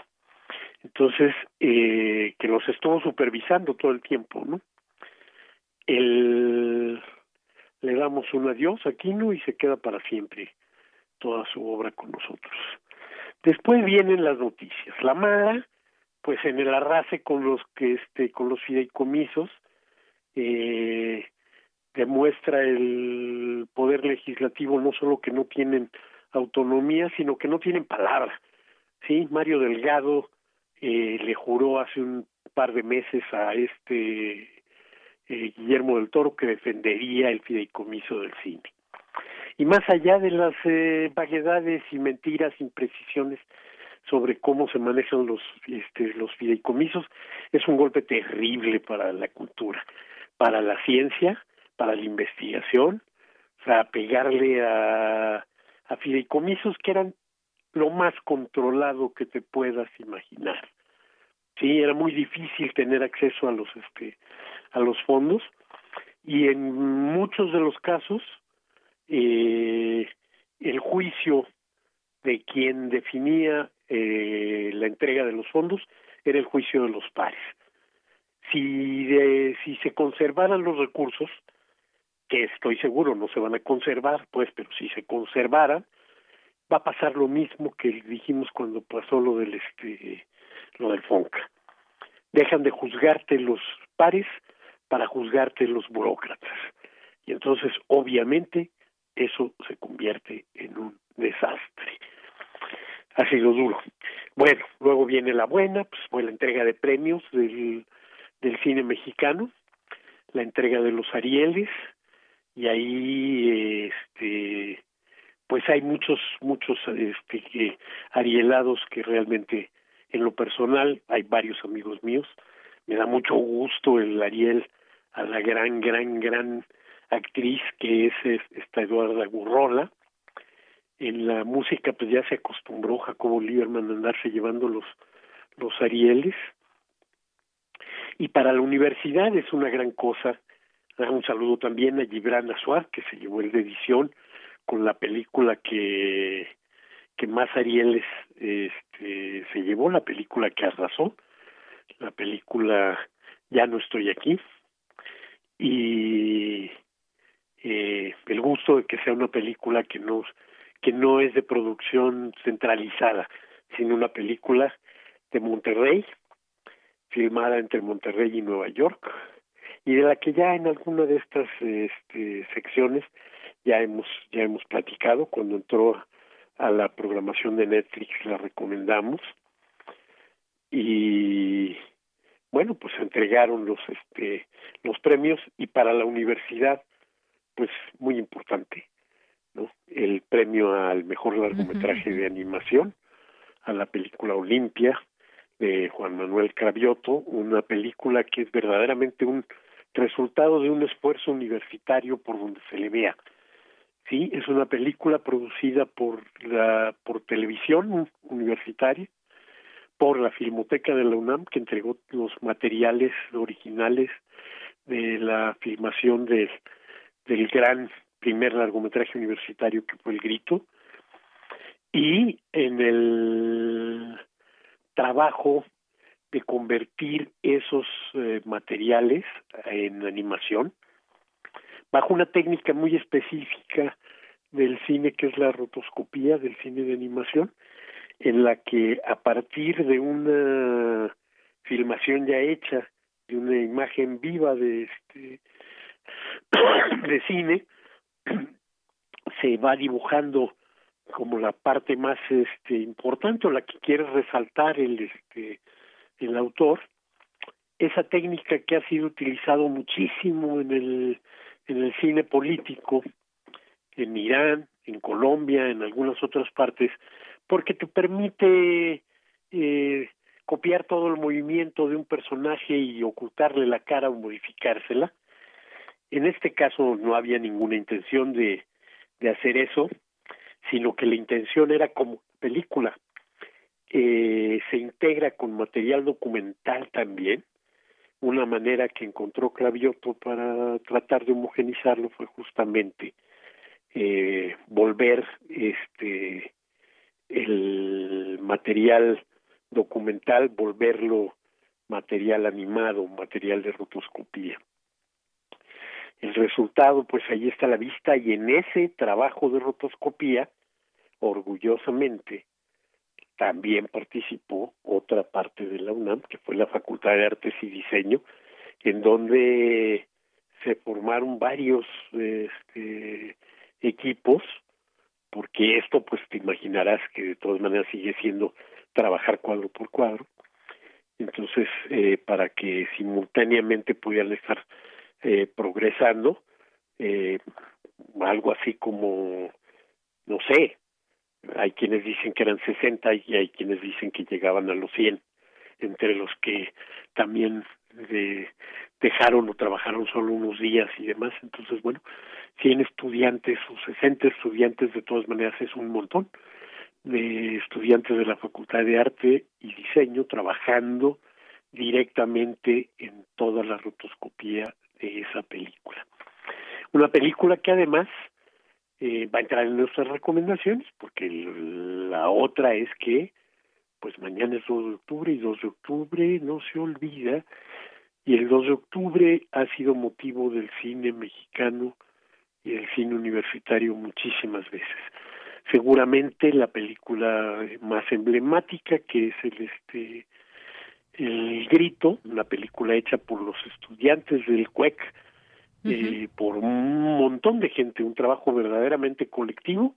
entonces, eh, que los estuvo supervisando todo el tiempo, ¿no? El, le damos un adiós a Quino y se queda para siempre toda su obra con nosotros. Después vienen las noticias. La mala, pues en el arrase con los que este, con los fideicomisos, eh, demuestra el poder legislativo no solo que no tienen autonomía, sino que no tienen palabra. Sí, Mario Delgado eh, le juró hace un par de meses a este eh, Guillermo del Toro que defendería el fideicomiso del cine. Y más allá de las eh, vaguedades y mentiras, imprecisiones sobre cómo se manejan los este, los fideicomisos, es un golpe terrible para la cultura, para la ciencia, para la investigación, sea, pegarle a, a fideicomisos que eran lo más controlado que te puedas imaginar. Sí, era muy difícil tener acceso a los este a los fondos y en muchos de los casos eh, el juicio de quien definía eh, la entrega de los fondos era el juicio de los pares. Si de, si se conservaran los recursos, que estoy seguro no se van a conservar, pues, pero si se conservaran, va a pasar lo mismo que dijimos cuando pasó lo del este lo del FONCA. Dejan de juzgarte los pares para juzgarte los burócratas. Y entonces, obviamente, eso se convierte en un desastre. Ha sido duro. Bueno, luego viene la buena, pues fue la entrega de premios del, del cine mexicano, la entrega de los Arieles, y ahí este pues hay muchos, muchos este, arielados que realmente, en lo personal, hay varios amigos míos, me da mucho gusto el Ariel a la gran, gran, gran actriz que es esta Eduarda Gurrola. En la música pues ya se acostumbró Jacobo Lieberman a andarse llevando los, los Arieles. Y para la universidad es una gran cosa. Un saludo también a Gibran Azuar, que se llevó el de edición, con la película que que más Arieles este, se llevó, la película que arrasó, la película Ya no estoy aquí, y eh, el gusto de que sea una película que no, que no es de producción centralizada, sino una película de Monterrey, filmada entre Monterrey y Nueva York, y de la que ya en alguna de estas este, secciones ya hemos ya hemos platicado cuando entró a la programación de Netflix la recomendamos y bueno pues entregaron los este los premios y para la universidad pues muy importante ¿no? el premio al mejor largometraje de animación a la película Olimpia de Juan Manuel Cravioto, una película que es verdaderamente un resultado de un esfuerzo universitario por donde se le vea. Sí, es una película producida por la por televisión universitaria, por la Filmoteca de la UNAM que entregó los materiales originales de la filmación del del gran primer largometraje universitario que fue El Grito. Y en el trabajo de convertir esos eh, materiales en animación bajo una técnica muy específica del cine que es la rotoscopía del cine de animación en la que a partir de una filmación ya hecha de una imagen viva de este de cine se va dibujando como la parte más este importante o la que quiere resaltar el este el autor. Esa técnica que ha sido utilizado muchísimo en el en el cine político en Irán en Colombia en algunas otras partes porque te permite eh, copiar todo el movimiento de un personaje y ocultarle la cara o modificársela en este caso no había ninguna intención de, hacer eso, sino que la intención era como película. Eh, se integra con material documental también. Una manera que encontró Clavioto para tratar de homogenizarlo fue justamente eh, volver este el material documental, volverlo material animado, material de rotoscopía. El resultado, pues ahí está a la vista y en ese trabajo de rotoscopía, orgullosamente, también participó otra parte de la UNAM, que fue la Facultad de Artes y Diseño, en donde se formaron varios este, equipos, porque esto, pues te imaginarás que de todas maneras sigue siendo trabajar cuadro por cuadro. Entonces, eh, para que simultáneamente pudieran estar eh, progresando, eh, algo así como, no sé, hay quienes dicen que eran 60 y hay quienes dicen que llegaban a los 100, entre los que también de, dejaron o trabajaron solo unos días y demás. Entonces, bueno, 100 estudiantes o 60 estudiantes de todas maneras es un montón de estudiantes de la Facultad de Arte y Diseño trabajando directamente en toda la rotoscopía esa película. Una película que además eh, va a entrar en nuestras recomendaciones, porque la otra es que, pues mañana es 2 de octubre y 2 de octubre no se olvida, y el 2 de octubre ha sido motivo del cine mexicano y del cine universitario muchísimas veces. Seguramente la película más emblemática que es el este el Grito, una película hecha por los estudiantes del CUEC, eh, por un montón de gente, un trabajo verdaderamente colectivo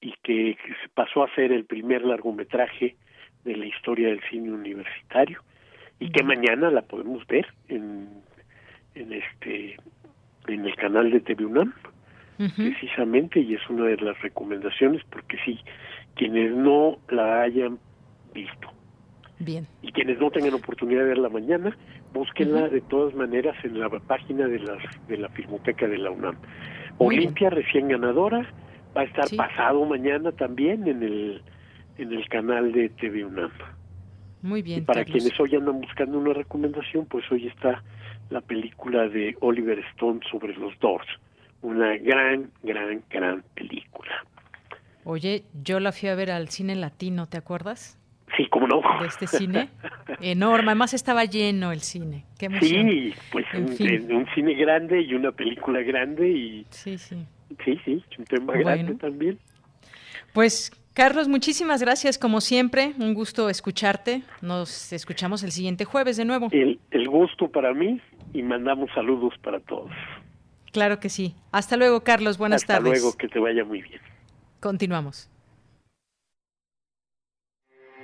y que, se pasó a ser el primer largometraje de la historia del cine universitario y que mañana la podemos ver en, en este en el canal de TV UNAM precisamente y es una de las recomendaciones porque sí quienes no la hayan visto Bien. Y quienes no tengan oportunidad de verla mañana, búsquenla de todas maneras en la página de, las, de la Filmoteca de la UNAM. Olimpia, recién ganadora, va a estar pasado mañana también en el, en el canal de TV UNAM. Muy bien. Y para quienes hoy andan buscando una recomendación, pues hoy está la película de Oliver Stone sobre los Doors. Una gran, gran, gran película. Oye, yo la fui a ver al cine latino, ¿te acuerdas? Sí, cómo no. De este cine. Enorme. Además estaba lleno el cine. Qué Sí, pues un, un, cine grande y una película grande y... Sí, sí. Sí, sí, un tema grande también. Pues, Carlos, muchísimas gracias como siempre. Un gusto escucharte. Nos escuchamos el siguiente jueves de nuevo. El, el gusto para mí y mandamos saludos para todos. Claro que sí. Hasta luego, Carlos. Buenas tardes. Hasta luego, que te vaya muy bien. Continuamos.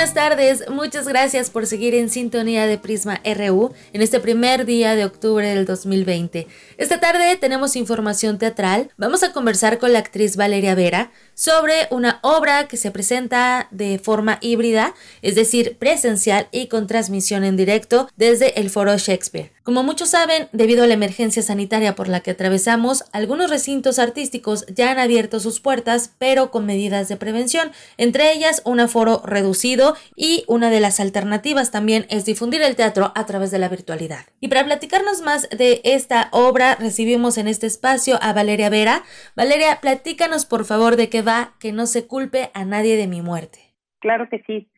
Buenas tardes, muchas gracias por seguir en sintonía de Prisma RU en este primer día de octubre del 2020. Esta tarde tenemos información teatral. Vamos a conversar con la actriz Valeria Vera sobre una obra que se presenta de forma híbrida, es decir, presencial y con transmisión en directo desde el Foro Shakespeare. Como muchos saben, debido a la emergencia sanitaria por la que atravesamos, algunos recintos artísticos ya han abierto sus puertas, pero con medidas de prevención, entre ellas un aforo reducido y una de las alternativas también es difundir el teatro a través de la virtualidad. Y para platicarnos más de esta obra, recibimos en este espacio a Valeria Vera. Valeria, platícanos por favor de qué va, que no se culpe a nadie de mi muerte. Claro que sí.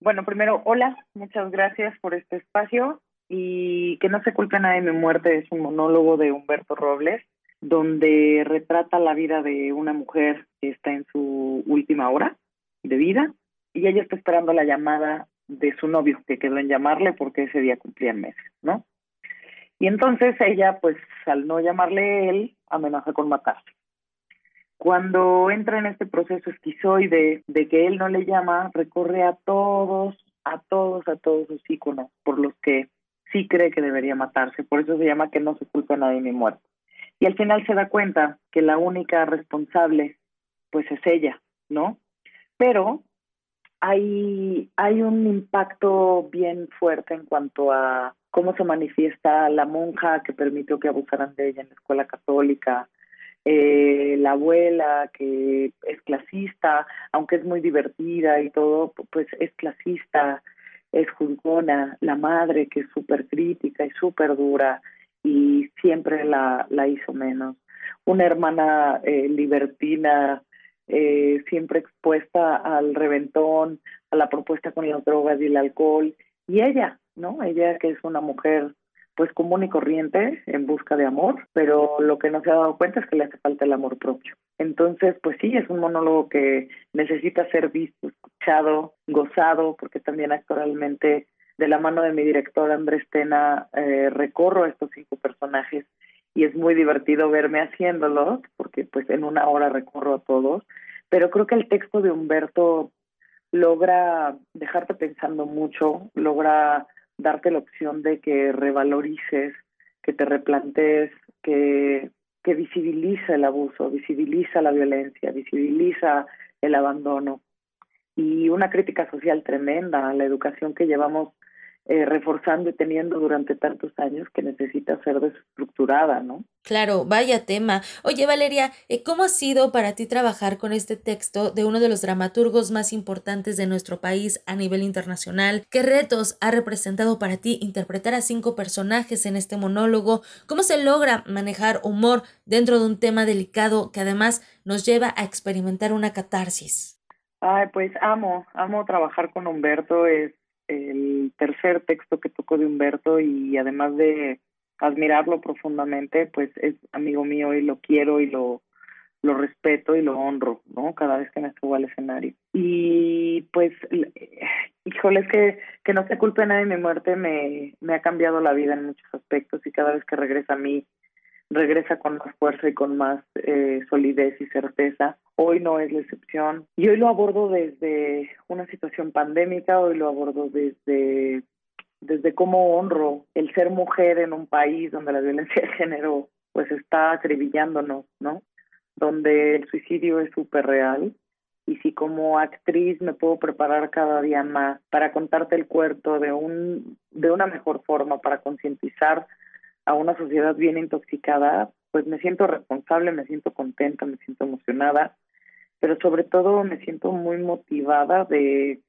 Bueno, primero, hola, muchas gracias por este espacio y que no se culpe a nadie mi muerte es un monólogo de Humberto Robles donde retrata la vida de una mujer que está en su última hora de vida y ella está esperando la llamada de su novio que quedó en llamarle porque ese día cumplían meses, ¿no? Y entonces ella, pues al no llamarle él, amenaza con matarse. Cuando entra en este proceso esquizoide de que él no le llama, recorre a todos, a todos, a todos sus íconos por los que sí cree que debería matarse, por eso se llama que no se culpa a nadie ni muerto. Y al final se da cuenta que la única responsable, pues es ella, ¿no? Pero hay, hay un impacto bien fuerte en cuanto a cómo se manifiesta la monja que permitió que abusaran de ella en la escuela católica, eh, la abuela que es clasista, aunque es muy divertida y todo, pues es clasista, es juzgona, la madre que es súper crítica y súper dura y siempre la, la hizo menos. Una hermana eh, libertina eh, siempre expuesta al reventón, a la propuesta con las drogas y el alcohol. Y ella, ¿no? Ella que es una mujer pues común y corriente en busca de amor, pero lo que no se ha dado cuenta es que le hace falta el amor propio. Entonces, pues sí, es un monólogo que necesita ser visto, escuchado, gozado, porque también actualmente de la mano de mi director Andrés Tena eh, recorro estos cinco personajes y es muy divertido verme haciéndolos, porque pues en una hora recorro a todos, pero creo que el texto de Humberto logra dejarte pensando mucho, logra darte la opción de que revalorices, que te replantees, que, que visibiliza el abuso, visibiliza la violencia, visibiliza el abandono. Y una crítica social tremenda a la educación que llevamos eh, reforzando y teniendo durante tantos años que necesita ser desestructurada, ¿no? Claro, vaya tema. Oye, Valeria, eh, ¿cómo ha sido para ti trabajar con este texto de uno de los dramaturgos más importantes de nuestro país a nivel internacional? ¿Qué retos ha representado para ti interpretar a cinco personajes en este monólogo? ¿Cómo se logra manejar humor dentro de un tema delicado que además nos lleva a experimentar una catarsis? Ay, pues amo, amo trabajar con Humberto, es el tercer texto que tocó de Humberto y además de admirarlo profundamente, pues es amigo mío y lo quiero y lo, lo respeto y lo honro, ¿no? Cada vez que me subo al escenario. Y pues, híjole, es que, que no se culpe a nadie mi muerte me, me ha cambiado la vida en muchos aspectos y cada vez que regresa a mí regresa con más fuerza y con más eh, solidez y certeza. Hoy no es la excepción. Y hoy lo abordo desde una situación pandémica, hoy lo abordo desde, desde cómo honro el ser mujer en un país donde la violencia de género pues está acribillándonos, ¿no? Donde el suicidio es súper real y si como actriz me puedo preparar cada día más para contarte el cuerpo de un de una mejor forma para concientizar a una sociedad bien intoxicada, pues me siento responsable, me siento contenta, me siento emocionada, pero sobre todo me siento muy motivada de,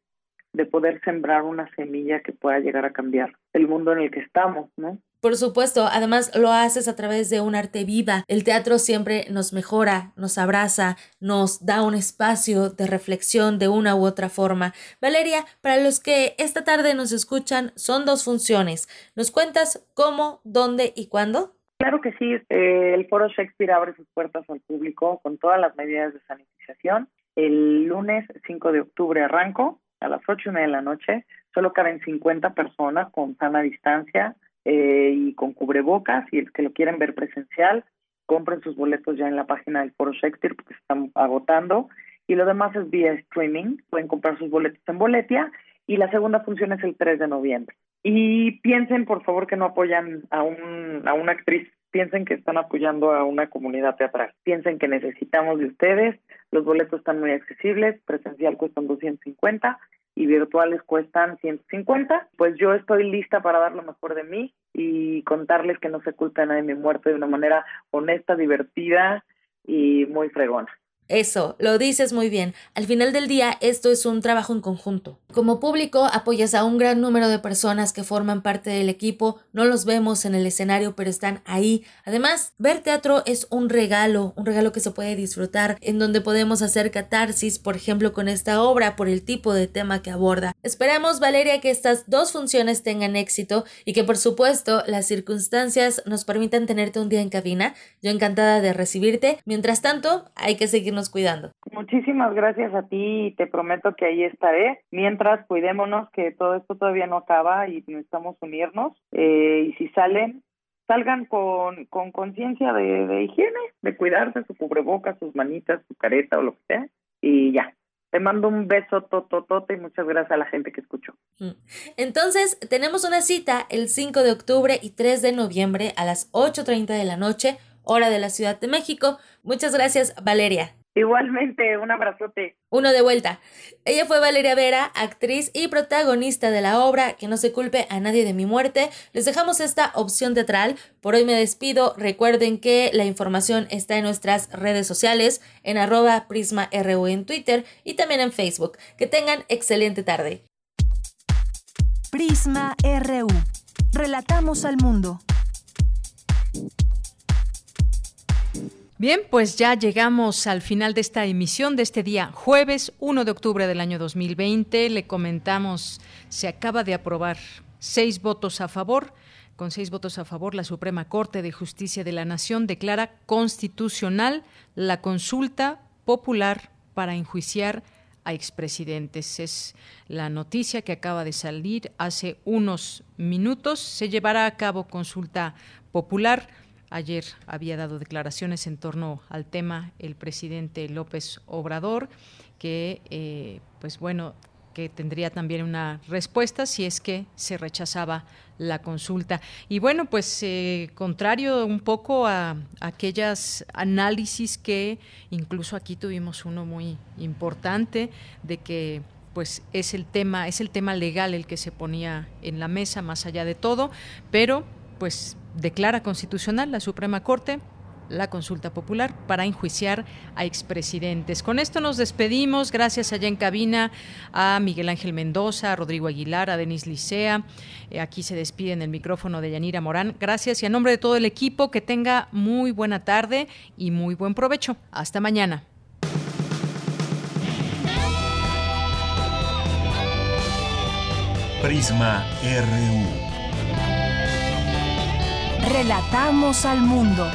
de poder sembrar una semilla que pueda llegar a cambiar el mundo en el que estamos, ¿no? Por supuesto, además lo haces a través de un arte viva. El teatro siempre nos mejora, nos abraza, nos da un espacio de reflexión de una u otra forma. Valeria, para los que esta tarde nos escuchan, son dos funciones. ¿Nos cuentas cómo, dónde y cuándo? Claro que sí. Eh, el Foro Shakespeare abre sus puertas al público con todas las medidas de sanitización. El lunes 5 de octubre arranco a las 8 y media de la noche. Solo caben 50 personas con sana distancia eh, y con cubrebocas y el que lo quieren ver presencial, compren sus boletos ya en la página del Foro Shakespeare porque se están agotando y lo demás es vía streaming, pueden comprar sus boletos en Boletia y la segunda función es el 3 de noviembre. Y piensen, por favor, que no apoyan a, un, a una actriz, piensen que están apoyando a una comunidad teatral, piensen que necesitamos de ustedes, los boletos están muy accesibles, presencial cuestan 250 y virtuales cuestan 150. Pues yo estoy lista para dar lo mejor de mí y contarles que no se culpa de mi muerte de una manera honesta, divertida y muy fregona. Eso, lo dices muy bien. Al final del día, esto es un trabajo en conjunto. Como público, apoyas a un gran número de personas que forman parte del equipo, no los vemos en el escenario, pero están ahí. Además, ver teatro es un regalo, un regalo que se puede disfrutar, en donde podemos hacer catarsis, por ejemplo, con esta obra, por el tipo de tema que aborda. Esperamos, Valeria, que estas dos funciones tengan éxito y que, por supuesto, las circunstancias nos permitan tenerte un día en cabina. Yo encantada de recibirte. Mientras tanto, hay que seguir cuidando. Muchísimas gracias a ti y te prometo que ahí estaré. Mientras, cuidémonos que todo esto todavía no acaba y necesitamos unirnos. Eh, y si salen, salgan con conciencia de, de higiene, de cuidarse, su cubrebocas, sus manitas, su careta o lo que sea. Y ya, te mando un beso tototote y muchas gracias a la gente que escuchó. Mm. Entonces, tenemos una cita el 5 de octubre y 3 de noviembre a las 8.30 de la noche, hora de la Ciudad de México. Muchas gracias, Valeria. Igualmente, un abrazote. Uno de vuelta. Ella fue Valeria Vera, actriz y protagonista de la obra Que no se culpe a nadie de mi muerte. Les dejamos esta opción teatral. Por hoy me despido. Recuerden que la información está en nuestras redes sociales, en arroba prisma.ru en Twitter y también en Facebook. Que tengan excelente tarde. Prisma RU. Relatamos al mundo. Bien, pues ya llegamos al final de esta emisión de este día, jueves 1 de octubre del año 2020. Le comentamos, se acaba de aprobar seis votos a favor. Con seis votos a favor, la Suprema Corte de Justicia de la Nación declara constitucional la consulta popular para enjuiciar a expresidentes. Es la noticia que acaba de salir hace unos minutos. Se llevará a cabo consulta popular Ayer había dado declaraciones en torno al tema el presidente López Obrador, que, eh, pues bueno, que tendría también una respuesta si es que se rechazaba la consulta. Y bueno, pues eh, contrario un poco a, aquellas análisis que incluso aquí tuvimos uno muy importante de que pues es el tema es el tema legal el que se ponía en la mesa más allá de todo, pero pues declara constitucional la Suprema Corte la consulta popular para enjuiciar a expresidentes. Con esto nos despedimos. Gracias allá en cabina a Miguel Ángel Mendoza, a Rodrigo Aguilar, a Denis Licea. Eh, aquí se despide en el micrófono de Yanira Morán. Gracias y a nombre de todo el equipo que tenga muy buena tarde y muy buen provecho. Hasta mañana. Prisma RU. Relatamos al mundo.